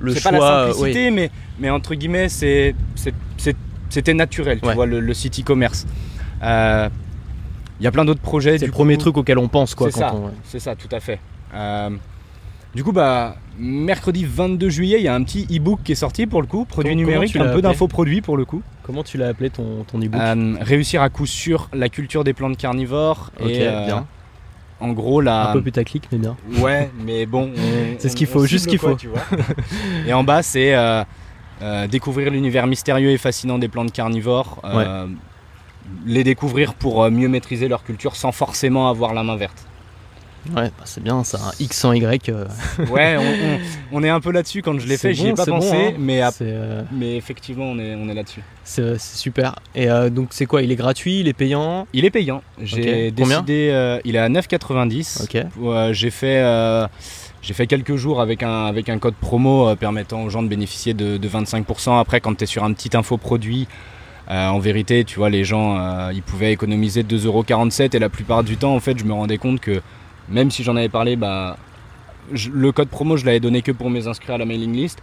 le c'est pas la euh, simplicité, mais, mais entre guillemets, c'est, c'est- c'est- c'était naturel, tu Ouais. vois, le, le site e-commerce. Euh, Il y a plein d'autres projets. c'est du le premier coup. truc auquel on pense quoi. C'est Quand ça. on, ouais. C'est ça, tout à fait. Euh, du coup, bah, mercredi 22 juillet, il y a un petit e-book qui est sorti pour le coup, produit Comment- numérique, un peu appelé d'infoproduits pour le coup. Comment tu l'as appelé ton, ton e-book Euh, réussir à coup sur la culture des plantes carnivores. Ok, et, euh, bien. En gros, la, Un peu putaclic, mais bien. Ouais, mais bon. on- C'est ce qu'il faut, juste ce qu'il faut. tu vois. Et en bas, c'est euh, euh, découvrir l'univers mystérieux et fascinant des plantes carnivores. euh, Les découvrir pour euh, mieux maîtriser leur culture sans forcément avoir la main verte. Ouais, bah, c'est bien, ça. Un X sans Y. euh, Ouais, on, on- on est un peu là-dessus quand je l'ai fait, j'y ai bon, pas bon, pensé, hein. mais, euh, mais effectivement, on est, on est là-dessus. c'est super. Et euh, donc, c'est quoi Il est gratuit Il est payant? Il est payant. J'ai Ok. Combien? décidé. il est à 9,90. Ok. Ouais, j'ai fait, j'ai fait quelques jours avec un, avec un code promo permettant aux gens de bénéficier de, de 25%. Après, quand tu es sur un petit infoproduit, euh, en vérité, tu vois, les gens, euh, ils pouvaient économiser 2,47€ et la plupart du temps, en fait, je me rendais compte que même si j'en avais parlé, bah, je- le code promo, je l'avais donné que pour mes inscrits à la mailing list.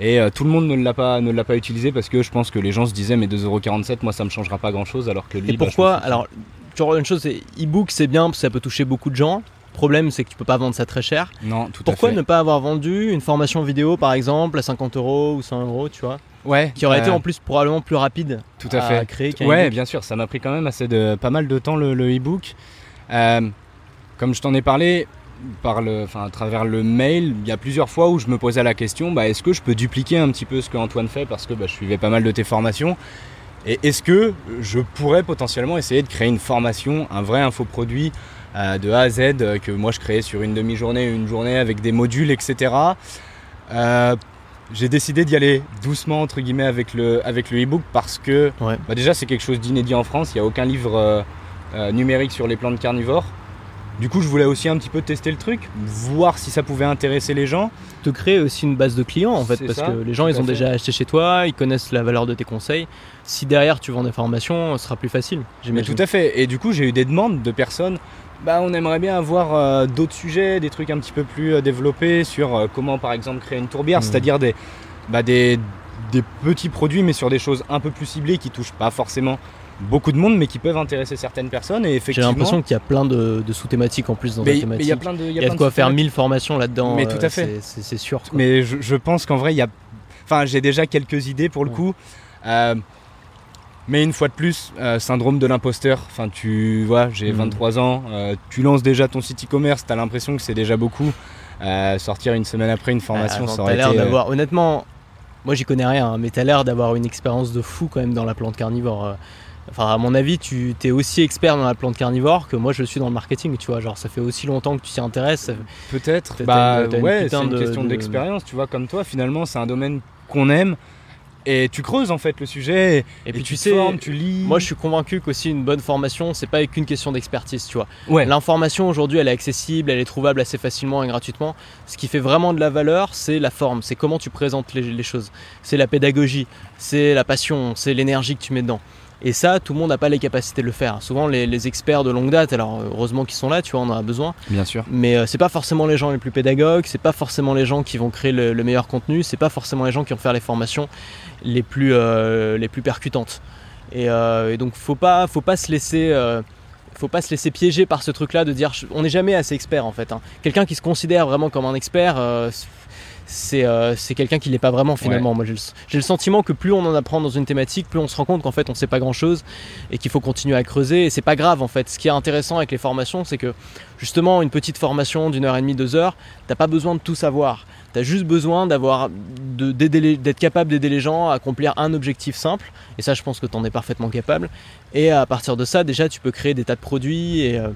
Et euh, tout le monde ne l'a pas, ne l'a pas utilisé parce que je pense que les gens se disaient mais 2,47€, moi ça me changera pas grand chose alors que lui. Et bah, pourquoi Alors, tu vois, une chose, c'est e-book, c'est bien parce que ça peut toucher beaucoup de gens. Le problème, c'est que tu peux pas vendre ça très cher. Non, tout Pourquoi à fait. ne pas avoir vendu une formation vidéo, par exemple, à 50 euros ou 100 euros, tu vois, Ouais. qui aurait été euh, en plus probablement plus rapide Tout à à fait. créer qu'un Ouais, bien sûr, ça m'a pris quand même assez de pas mal de temps le, e-book. Euh, comme je t'en ai parlé par le, enfin, à travers le mail, il y a plusieurs fois où je me posais la question, bah, est-ce que je peux dupliquer un petit peu ce que Antoine fait parce que bah, je suivais pas mal de tes formations? Et est-ce que je pourrais potentiellement essayer de créer une formation, un vrai infoproduit euh, de A à Z euh, que moi je créais sur une demi-journée, une journée avec des modules, etc. Euh, j'ai décidé d'y aller doucement entre guillemets avec le avec le e-book parce que Ouais. bah déjà c'est quelque chose d'inédit en France. Il n'y a aucun livre euh, euh, numérique sur les plantes carnivores. Du coup, je voulais aussi un petit peu tester le truc, voir si ça pouvait intéresser les gens. te créer aussi une base de clients en fait parce ça, que les gens ils ont fait. déjà acheté chez toi, ils connaissent la valeur de tes conseils. Si derrière tu vends des formations, ce sera plus facile. Mais tout à fait. Et du coup, j'ai eu des demandes de personnes. Bah, on aimerait bien avoir euh, d'autres sujets, des trucs un petit peu plus euh, développés sur euh, comment, par exemple, créer une tourbière, Mhm. c'est-à-dire des, bah, des, des petits produits, mais sur des choses un peu plus ciblées qui touchent pas forcément beaucoup de monde, mais qui peuvent intéresser certaines personnes. Et J'ai l'impression qu'il y a plein de, de sous-thématiques en plus dans mais la il y a plein de, Il y a plein de quoi faire. 1000 formations là-dedans. Mais tout à fait. c'est- sûr. quoi. Mais je, je pense qu'en vrai, il y a. Enfin, j'ai déjà quelques idées pour le Ouais. coup. Mais une fois de plus, euh, syndrome de l'imposteur. Enfin, tu vois, j'ai Mhm. 23 ans, euh, tu lances déjà ton site e-commerce, t'as l'impression que c'est déjà beaucoup. Euh, sortir une semaine après une formation, Ah, ça aurait été. d'avoir. Honnêtement, moi j'y connais rien, hein, mais t'as l'air d'avoir une expérience de fou quand même dans la plante carnivore. Enfin, à mon avis, tu es aussi expert dans la plante carnivore que moi je suis dans le marketing, tu vois. Genre, ça fait aussi longtemps que tu t'y intéresses. Peut-être. Bah une- ouais, c'est une de- question de- d'expérience, tu vois, comme toi, finalement, c'est un domaine qu'on aime. Et tu creuses en fait le sujet. Et, Et, puis tu sais, formes, tu lis. moi je suis convaincu qu'aussi une bonne formation, c'est pas qu'une question d'expertise, tu vois. Ouais. L'information aujourd'hui, elle est accessible, elle est trouvable assez facilement et gratuitement. Ce qui fait vraiment de la valeur, c'est la forme, c'est comment tu présentes les, les choses. C'est la pédagogie, c'est la passion, c'est l'énergie que tu mets dedans. Et ça, tout le monde n'a pas les capacités de le faire. Souvent, les, les experts de longue date, alors heureusement qu'ils sont là, tu vois, on en a besoin. Bien sûr. Mais euh, c'est pas forcément les gens les plus pédagogues, c'est pas forcément les gens qui vont créer le, le meilleur contenu, c'est pas forcément les gens qui vont faire les formations les plus, euh, les plus percutantes. Et, euh, et donc faut pas, faut pas se laisser, euh, faut pas se laisser piéger par ce truc-là de dire on n'est jamais assez expert en fait. hein. Quelqu'un qui se considère vraiment comme un expert, euh, c'est euh, c'est quelqu'un qui l'est pas vraiment finalement. Moi j'ai le, sentiment que plus on en apprend dans une thématique, plus on se rend compte qu'en fait on sait pas grand-chose et qu'il faut continuer à creuser. Et c'est pas grave en fait. Ce qui est intéressant avec les formations, c'est que justement une petite formation d'une heure et demie, deux heures, t'as pas besoin de tout savoir. T'as juste besoin d'avoir d'être capable d'aider les gens à accomplir un objectif simple. Et ça, je pense que t'en es parfaitement capable. Et à partir de ça, déjà, tu peux créer des tas de produits. Et, euh,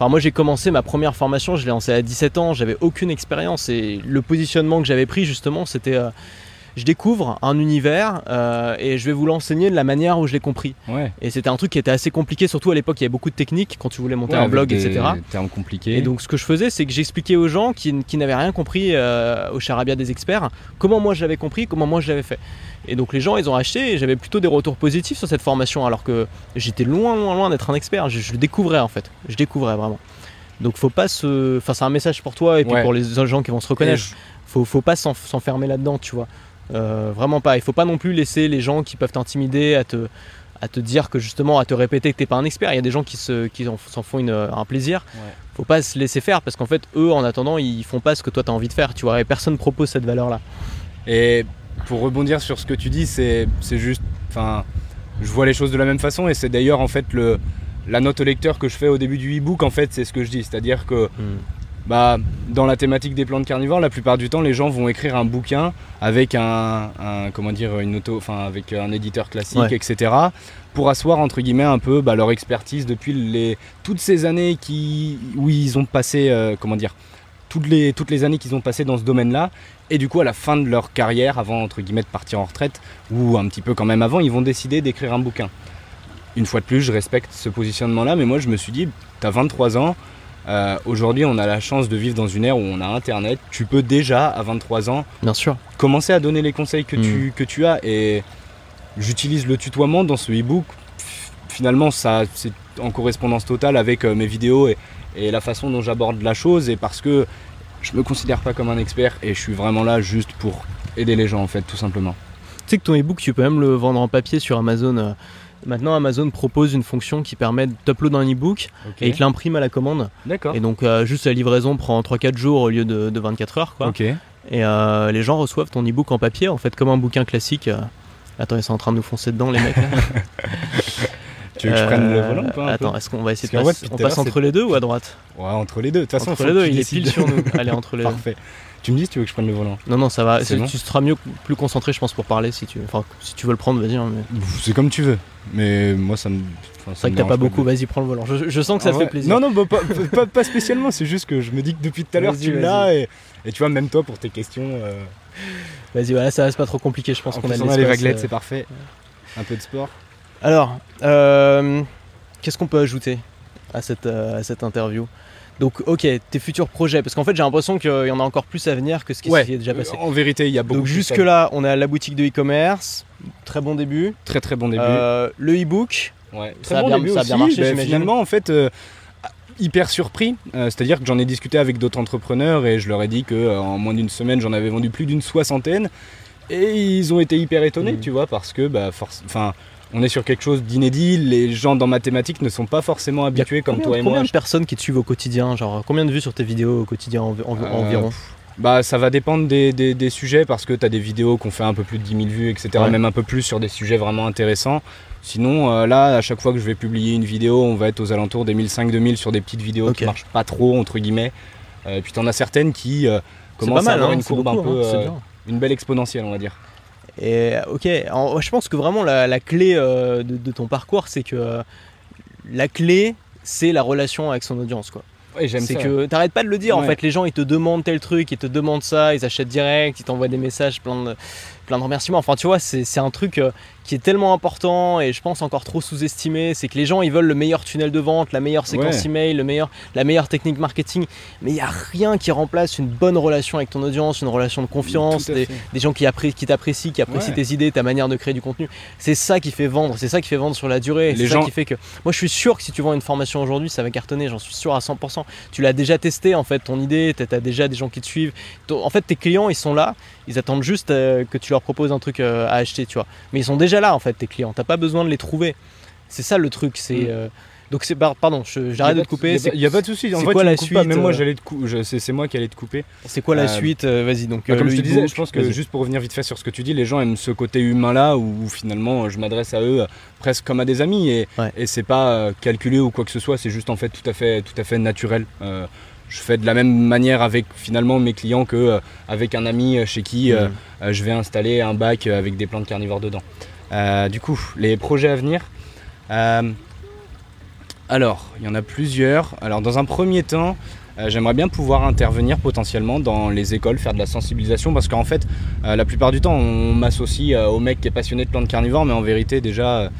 Enfin, moi, j'ai commencé ma première formation, je l'ai lancée à 17 ans, j'avais aucune expérience. Et le positionnement que j'avais pris, justement, c'était euh, je découvre un univers euh, et je vais vous l'enseigner de la manière où je l'ai compris. Ouais. Et c'était un truc qui était assez compliqué, surtout à l'époque, il y avait beaucoup de techniques quand tu voulais monter Ouais, un blog, des etc. Termes compliqués. Et donc ce que je faisais, c'est que j'expliquais aux gens qui, qui n'avaient rien compris euh, au charabia des experts, comment moi je l'avais compris, comment moi je l'avais fait. Et donc les gens, ils ont acheté et j'avais plutôt des retours positifs sur cette formation, alors que j'étais loin, loin, loin d'être un expert. Je, je le découvrais en fait. Je découvrais vraiment. Donc faut pas se... Enfin c'est un message pour toi et puis Ouais. pour les gens qui vont se reconnaître. je- Faut, faut pas s'en- s'enfermer là-dedans, tu vois. Euh, vraiment pas. Il faut pas non plus laisser les gens qui peuvent t'intimider à te, à te dire que justement, à te répéter que t'es pas un expert. Il y a des gens qui se- qui s'en font une- un plaisir. Ouais. Faut pas se laisser faire parce qu'en fait, eux, en attendant, ils font pas ce que toi t'as envie de faire, tu vois. Et personne propose cette valeur-là. Et pour rebondir sur ce que tu dis, c'est juste. Enfin, je vois les choses de la même façon et c'est d'ailleurs en fait le, la note au lecteur que je fais au début du e-book. En fait, c'est ce que je dis. C'est-à-dire que bah, dans la thématique des plantes carnivores, la plupart du temps, les gens vont écrire un bouquin avec un, un- comment dire, une auto, enfin avec un éditeur classique, Ouais. etc. Pour asseoir entre guillemets un peu bah, leur expertise depuis les toutes ces années qui où ils ont passé, euh, comment dire, toutes les toutes les années qu'ils ont passé dans ce domaine-là. Et du coup, à la fin de leur carrière, avant entre guillemets de partir en retraite ou un petit peu quand même avant, ils vont décider d'écrire un bouquin. Une fois de plus, je respecte ce positionnement-là, mais moi je me suis dit, t'as 23 ans. Euh, Aujourd'hui, on a la chance de vivre dans une ère où on a Internet. Tu peux déjà, à 23 ans, Bien sûr. commencer à donner les conseils que, tu, que tu as. Et j'utilise le tutoiement dans ce e-book. Finalement, ça, c'est en correspondance totale avec euh, mes vidéos et, et la façon dont j'aborde la chose et parce que je me considère pas comme un expert et je suis vraiment là juste pour aider les gens en fait tout simplement. Tu sais que ton ebook tu peux même le vendre en papier sur Amazon. Maintenant Amazon propose une fonction qui permet d'uploader un ebook et il te l'imprime à la commande. D'accord. Et donc euh, juste la livraison prend 3-4 jours au lieu de, de 24 heures quoi. Ok. Et euh, les gens reçoivent ton ebook en papier en fait comme un bouquin classique. euh. Attends ils sont en train de nous foncer dedans les mecs là. Tu veux que je prenne le volant ou pas Attends, est-ce qu'on va essayer de Parce passer On passe entre les deux ou à droite? Ouais, entre les deux. De toute façon, Entre les deux, il est pile sur nous. Allez, entre les deux. Parfait. Tu me dis si tu veux que je prenne le volant Non, non, ça va. Bon Tu seras mieux, plus concentré, je pense, pour parler si tu, enfin, si tu veux le prendre, vas-y. hein, mais... C'est comme tu veux. Mais moi, ça me. enfin, C'est vrai que t'as pas beaucoup. Vas-y, prends le volant. Je, je sens que ça Ah ouais. fait plaisir. Non, non, bah, pas, pas- pas spécialement. C'est juste que je me dis que depuis tout à l'heure, tu l'as. Et, et tu vois, même toi, pour tes questions. euh, Vas-y, voilà, ça reste pas trop compliqué. Je pense en qu'on a de on a les vaguelettes, euh. c'est parfait. Un peu de sport. Alors, euh, qu'est-ce qu'on peut ajouter à cette, à cette interview? Donc, ok, tes futurs projets, parce qu'en fait, j'ai l'impression qu'il y en a encore plus à venir que ce qui Ouais. s'y est déjà passé. En vérité, il y a beaucoup Donc, plus jusque à- là, on a la boutique de e-commerce, très bon début. Très très bon début. Euh, le e-book, Ouais, Ça a bien- ça a bien marché, Ben. Finalement, en fait, euh, hyper surpris. Euh, C'est-à-dire que j'en ai discuté avec d'autres entrepreneurs et je leur ai dit que en moins d'une semaine, j'en avais vendu plus d'une soixantaine. Et ils ont été hyper étonnés, Mhm. tu vois, parce que, bah, enfin, on est sur quelque chose d'inédit. Les gens dans mathématiques ne sont pas forcément habitués comme combien, toi et combien moi. de personnes qui te suivent au quotidien Genre, combien de vues sur tes vidéos au quotidien env- env- Euh, environ Bah, ça va dépendre des, des- des sujets parce que tu as des vidéos qui ont fait un peu plus de 10 000 vues, etc. Ouais. Même un peu plus sur des sujets vraiment intéressants. Sinon, euh, là, à chaque fois que je vais publier une vidéo, on va être aux alentours des 1500-2000 sur des petites vidéos Ok. qui marchent pas trop, entre guillemets. Euh, et puis, tu en as certaines qui euh, commencent pas à avoir hein, une courbe un peu. hein, euh, bien. une belle exponentielle, on va dire. Et ok, en- je pense que vraiment la, la clé euh, de, de ton parcours, c'est que euh, la clé, c'est la relation avec son audience. quoi. Ouais, j'aime C'est que t'arrêtes pas de le dire. En fait, les gens ils te demandent tel truc, ils te demandent ça, ils achètent direct, ils t'envoient des messages plein de, plein de remerciements. Enfin, tu vois, c'est un truc euh, qui est tellement important et je pense encore trop sous-estimé. C'est que les gens ils veulent le meilleur tunnel de vente, la meilleure séquence Ouais. email, le meilleur, la meilleure technique marketing. Mais il y a rien qui remplace une bonne relation avec ton audience, une relation de confiance, des, gens qui, qui t'apprécient, qui apprécient Ouais. tes idées, ta manière de créer du contenu. C'est ça qui fait vendre, c'est ça qui fait vendre sur la durée. Les C'est ça gens- qui fait que. Moi, je suis sûr que si tu vends une formation aujourd'hui, ça va cartonner, j'en suis sûr à 100%. Tu l'as déjà testé, en fait, ton idée, tu as déjà des gens qui te suivent. En fait, tes clients, ils sont là, ils attendent juste euh, que tu leur proposes un truc euh, à acheter, tu vois. Mais ils sont déjà là, en fait, tes clients. T'as pas besoin de les trouver. C'est ça le truc. C'est. Mm. euh, Donc, c'est. par- Pardon, j'arrête de te couper. Il n'y a, pas de souci. En c'est fait, quoi tu la coupes pas. suite, Même moi, j'allais te cou- c'est moi qui allais te couper. C'est quoi la suite Vas-y, donc. Bah, comme je te disais, je pense que juste pour revenir vite fait sur ce que tu dis, les gens aiment ce côté humain là où, où finalement je m'adresse à eux presque comme à des amis et, Ouais. et c'est pas calculé ou quoi que ce soit, c'est juste en fait tout à fait, tout à fait naturel. Je fais de la même manière avec finalement mes clients que euh, avec un ami euh, chez qui euh, Mm. euh, je vais installer un bac avec des plantes carnivores dedans. Du coup, les projets à venir. alors, il y en a plusieurs. Alors, dans un premier temps, j'aimerais bien pouvoir intervenir potentiellement dans les écoles, faire de la sensibilisation, parce qu'en fait, la plupart du temps, on m'associe au mec qui est passionné de plantes carnivores, mais en vérité, déjà,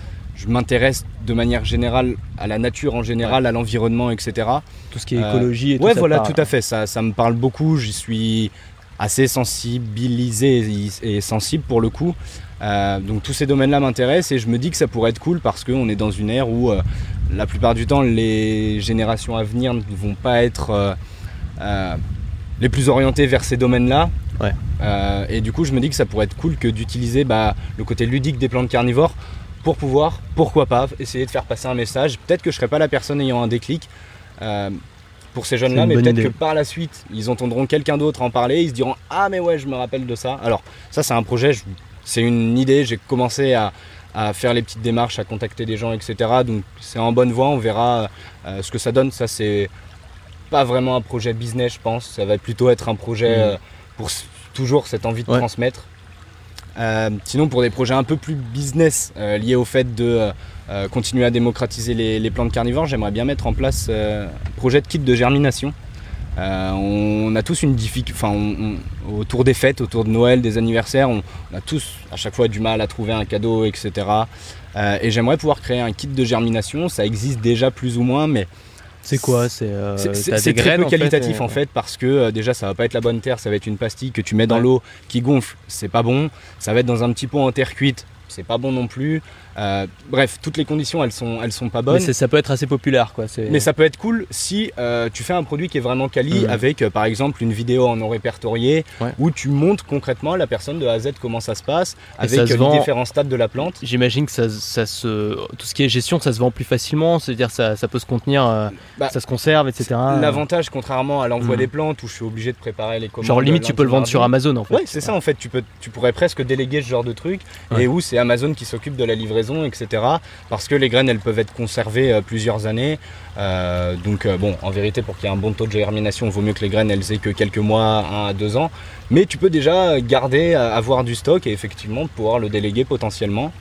je m'intéresse de manière générale à la nature en général, à l'environnement, etc. Tout ce qui est Euh, écologie et tout Ouais, ça voilà, parle. tout à fait. Ça, ça me parle beaucoup. J'y suis assez sensibilisé et sensible pour le coup. Euh, donc tous ces domaines-là m'intéressent et je me dis que ça pourrait être cool parce qu'on est dans une ère où euh, la plupart du temps les générations à venir ne vont pas être euh, les plus orientées vers ces domaines-là. Ouais. Et du coup je me dis que ça pourrait être cool que d'utiliser bah, le côté ludique des plantes carnivores pour pouvoir, pourquoi pas, essayer de faire passer un message. Peut-être que je serai pas la personne ayant un déclic. euh, pour ces jeunes-là, une mais peut-être que par la suite, ils entendront quelqu'un d'autre en parler, ils se diront Ah, mais ouais, je me rappelle de ça. Alors, ça, c'est un projet, je- c'est une idée. J'ai commencé à, à faire les petites démarches, à contacter des gens, etc. Donc, c'est en bonne voie, on verra euh, ce que ça donne. Ça, c'est pas vraiment un projet business, je pense. Ça va plutôt être un projet Mhm. euh, pour toujours cette envie de Ouais. transmettre. Euh, sinon, pour des projets un peu plus business euh, liés au fait de euh, continuer à démocratiser les, plantes carnivores, j'aimerais bien mettre en place un projet de kit de germination. On a tous une difficulté, enfin, autour des fêtes, autour de Noël, des anniversaires, on, on a tous à chaque fois du mal à trouver un cadeau, etc. Et j'aimerais pouvoir créer un kit de germination. Ça existe déjà plus ou moins, mais C'est quoi C'est euh, des très graines, peu en fait, qualitatif et- en fait parce que euh, déjà ça va pas être la bonne terre, ça va être une pastille que tu mets dans Ouais. l'eau qui gonfle, c'est pas bon. Ça va être dans un petit pot en terre cuite, c'est pas bon non plus. Euh, bref, toutes les conditions, elles sont, elles sont pas Mais bonnes. c'est- ça peut être assez populaire quoi. Mais ça peut être cool si euh, tu fais un produit qui est vraiment quali Mhm. avec euh, par exemple une vidéo en non répertorié Ouais. où tu montres concrètement à la personne de A à Z comment ça se passe Et avec ça se vend- les différents stades de la plante. J'imagine que ça, ça se, tout ce qui est gestion, ça se vend plus facilement. C'est-à-dire ça, ça peut se contenir, Bah, ça se conserve, etc. L'avantage, contrairement à l'envoi Mhm. des plantes où je suis obligé de préparer les commandes. Genre limite tu peux le vendre sur. Amazon en fait. Ouais, c'est ça en fait. Tu, peux, tu pourrais presque déléguer ce genre de truc Ouais. et où c'est Amazon qui s'occupe de la livraison, etc. Parce que les graines, elles peuvent être conservées euh, plusieurs années. Euh, donc, euh, bon, en vérité, pour qu'il y ait un bon taux de germination, il vaut mieux que les graines, elles aient que quelques mois, un à deux ans. Mais tu peux déjà garder, avoir du stock et effectivement pouvoir le déléguer potentiellement.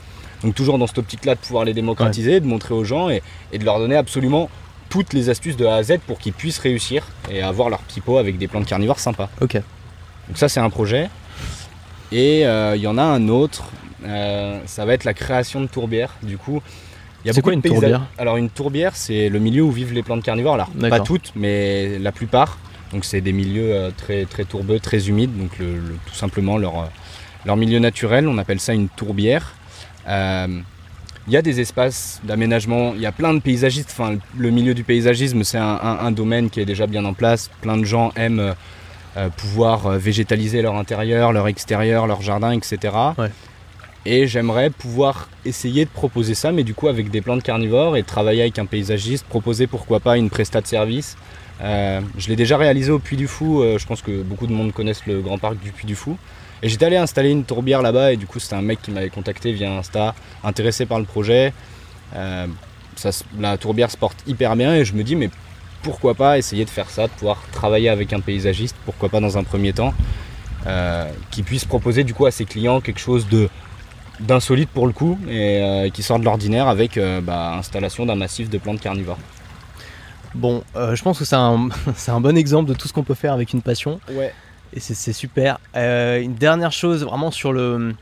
Donc, toujours dans cette optique-là de pouvoir les démocratiser, de montrer aux gens et, et de leur donner absolument toutes les astuces de A à Z pour qu'ils puissent réussir et avoir leur petit pot avec des plantes carnivores sympas. Ok. Donc ça c'est un projet. Et euh, il y en a un autre, ça va être la création de tourbières. Du coup, il y a C'est beaucoup quoi de une tourbière Alors une tourbière, c'est le milieu où vivent les plantes carnivores. Alors pas toutes, mais la plupart. Donc c'est des milieux euh, très très tourbeux, très humides. Donc le- le- tout simplement leur euh, leur milieu naturel. On appelle ça une tourbière. Euh, il y a des espaces d'aménagement, il y a plein de paysagistes. Enfin, le milieu du paysagisme, c'est un, un- un domaine qui est déjà bien en place. Plein de gens aiment euh, euh, pouvoir euh, végétaliser leur intérieur, leur extérieur, leur jardin, etc. Ouais. Et j'aimerais pouvoir essayer de proposer ça, mais du coup avec des plantes carnivores et travailler avec un paysagiste, proposer pourquoi pas une prestat de service. Euh, je l'ai déjà réalisé au Puy du Fou, euh, je pense que beaucoup de monde connaissent le grand parc du Puy du Fou. Et j'étais allé installer une tourbière là-bas et du coup c'était un mec qui m'avait contacté via Insta, intéressé par le projet. Euh, la tourbière se porte hyper bien et je me dis mais pourquoi pas essayer de faire ça, de pouvoir travailler avec un paysagiste, pourquoi pas dans un premier temps, qui puisse proposer du coup à ses clients quelque chose de d'insolite pour le coup et euh, qui sort de l'ordinaire avec euh, bah, installation d'un massif de plantes carnivores. Bon, euh, je pense que c'est un, un bon exemple de tout ce qu'on peut faire avec une passion. Ouais. Et c'est super. Une dernière chose, vraiment sur le,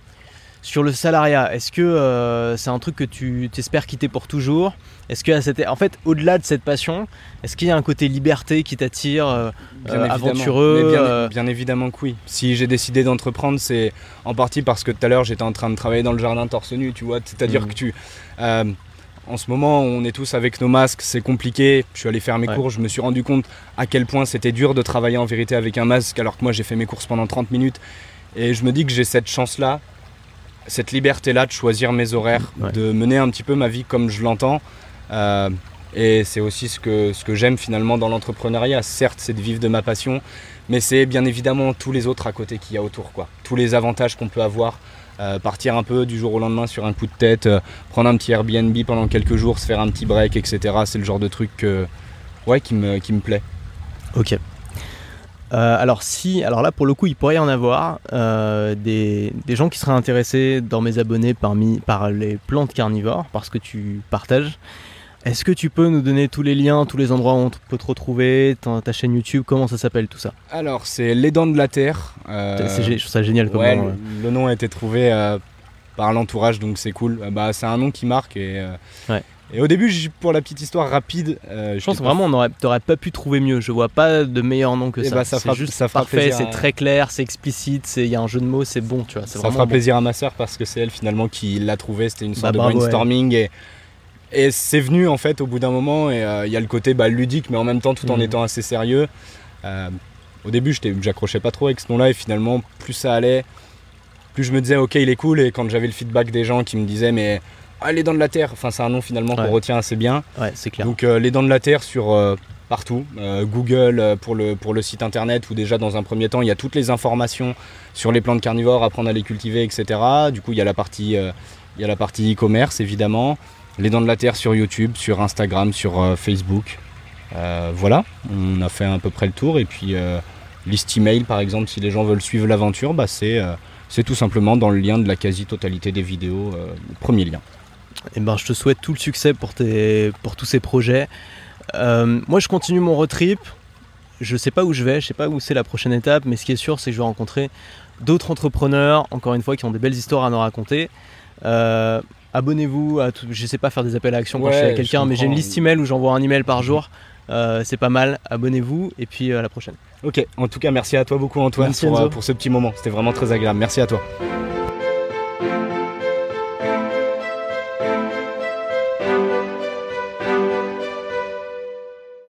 sur le salariat. Est-ce que euh, c'est un truc que tu espères quitter pour toujours? Est-ce que cette- en fait, au-delà de cette passion, est-ce qu'il y a un côté liberté qui t'attire euh, aventureux bien, euh, bien évidemment que oui. Si j'ai décidé d'entreprendre, c'est en partie parce que tout à l'heure j'étais en train de travailler dans le jardin torse nu, tu vois. C'est-à-dire Mhm. que tu. en ce moment, on est tous avec nos masques, c'est compliqué. Je suis allé faire mes Ouais. cours, je me suis rendu compte à quel point c'était dur de travailler en vérité avec un masque, alors que moi j'ai fait mes courses pendant 30 minutes. Et je me dis que j'ai cette chance-là, cette liberté-là de choisir mes horaires, Ouais. de mener un petit peu ma vie comme je l'entends. Euh, et c'est aussi ce que, ce que j'aime finalement dans l'entrepreneuriat. Certes, c'est de vivre de ma passion, mais c'est bien évidemment tous les autres à côté qu'il y a autour. Quoi. Tous les avantages qu'on peut avoir. Euh, partir un peu du jour au lendemain sur un coup de tête, euh, prendre un petit Airbnb pendant quelques jours, se faire un petit break, etc. C'est le genre de truc que- ouais, qui, me, qui me plaît. Ok. Euh, alors si, alors là pour le coup il pourrait y en avoir euh, des, des gens qui seraient intéressés dans mes abonnés parmi, par les plantes carnivores parce que tu partages. Est-ce que tu peux nous donner tous les liens, tous les endroits où on peut te retrouver, ta, ta chaîne YouTube, comment ça s'appelle tout ça? Alors, c'est Les Dents de la Terre. euh, C'est Je trouve ça génial comme ouais, nom, le, le nom a été trouvé par l'entourage, donc c'est cool. Bah, c'est un nom qui marque. Et, Ouais. Et au début, pour la petite histoire rapide, euh, Je pense vraiment on aurait, t'aurais pas pu trouver mieux. Je vois pas de meilleur nom que Eh ça. bah, ça c'est fera- juste ça fera parfait, c'est à- très clair, c'est explicite, c'est- il y a un jeu de mots, c'est bon, tu vois. c'est Ça fera bon. plaisir à ma sœur parce que c'est elle finalement qui l'a trouvé. C'était une sorte Bah, de bravo, brainstorming et, et c'est venu en fait au bout d'un moment. Et euh, il y a le côté bah, ludique, mais en même temps tout en Mhm. étant assez sérieux. Euh, au début, j'accrochais pas trop avec ce nom-là et finalement, plus ça allait, plus je me disais ok, il est cool. Et quand j'avais le feedback des gens qui me disaient mais ah, les dents de la terre, enfin c'est un nom finalement Ouais. qu'on retient assez bien. Ouais, c'est clair. Donc euh, les dents de la terre sur euh, partout, Euh, Google pour le, pour le site internet où déjà dans un premier temps il y a toutes les informations sur les plantes carnivores, apprendre à les cultiver, etc. Du coup il y a la partie il y a la partie e-commerce évidemment, les dents de la terre sur YouTube, sur Instagram, sur Facebook. Voilà, on a fait à peu près le tour et puis liste email par exemple si les gens veulent suivre l'aventure, bah, c'est c'est tout simplement dans le lien de la quasi-totalité des vidéos, euh, le premier lien. Eh ben, je te souhaite tout le succès pour, tes, pour tous ces projets. Euh, moi, je continue mon road trip. Je sais pas où je vais, je sais pas où c'est la prochaine étape, mais ce qui est sûr, c'est que je vais rencontrer d'autres entrepreneurs, encore une fois, qui ont des belles histoires à nous raconter. Euh, Abonnez-vous à tout. Je sais pas faire des appels à action quand Ouais, je suis à quelqu'un, mais j'ai une liste email où j'envoie un email par jour. Euh, c'est pas mal. Abonnez-vous et puis à la prochaine. Ok, en tout cas merci à toi beaucoup Antoine pour ce petit moment, c'était vraiment très agréable, merci à toi.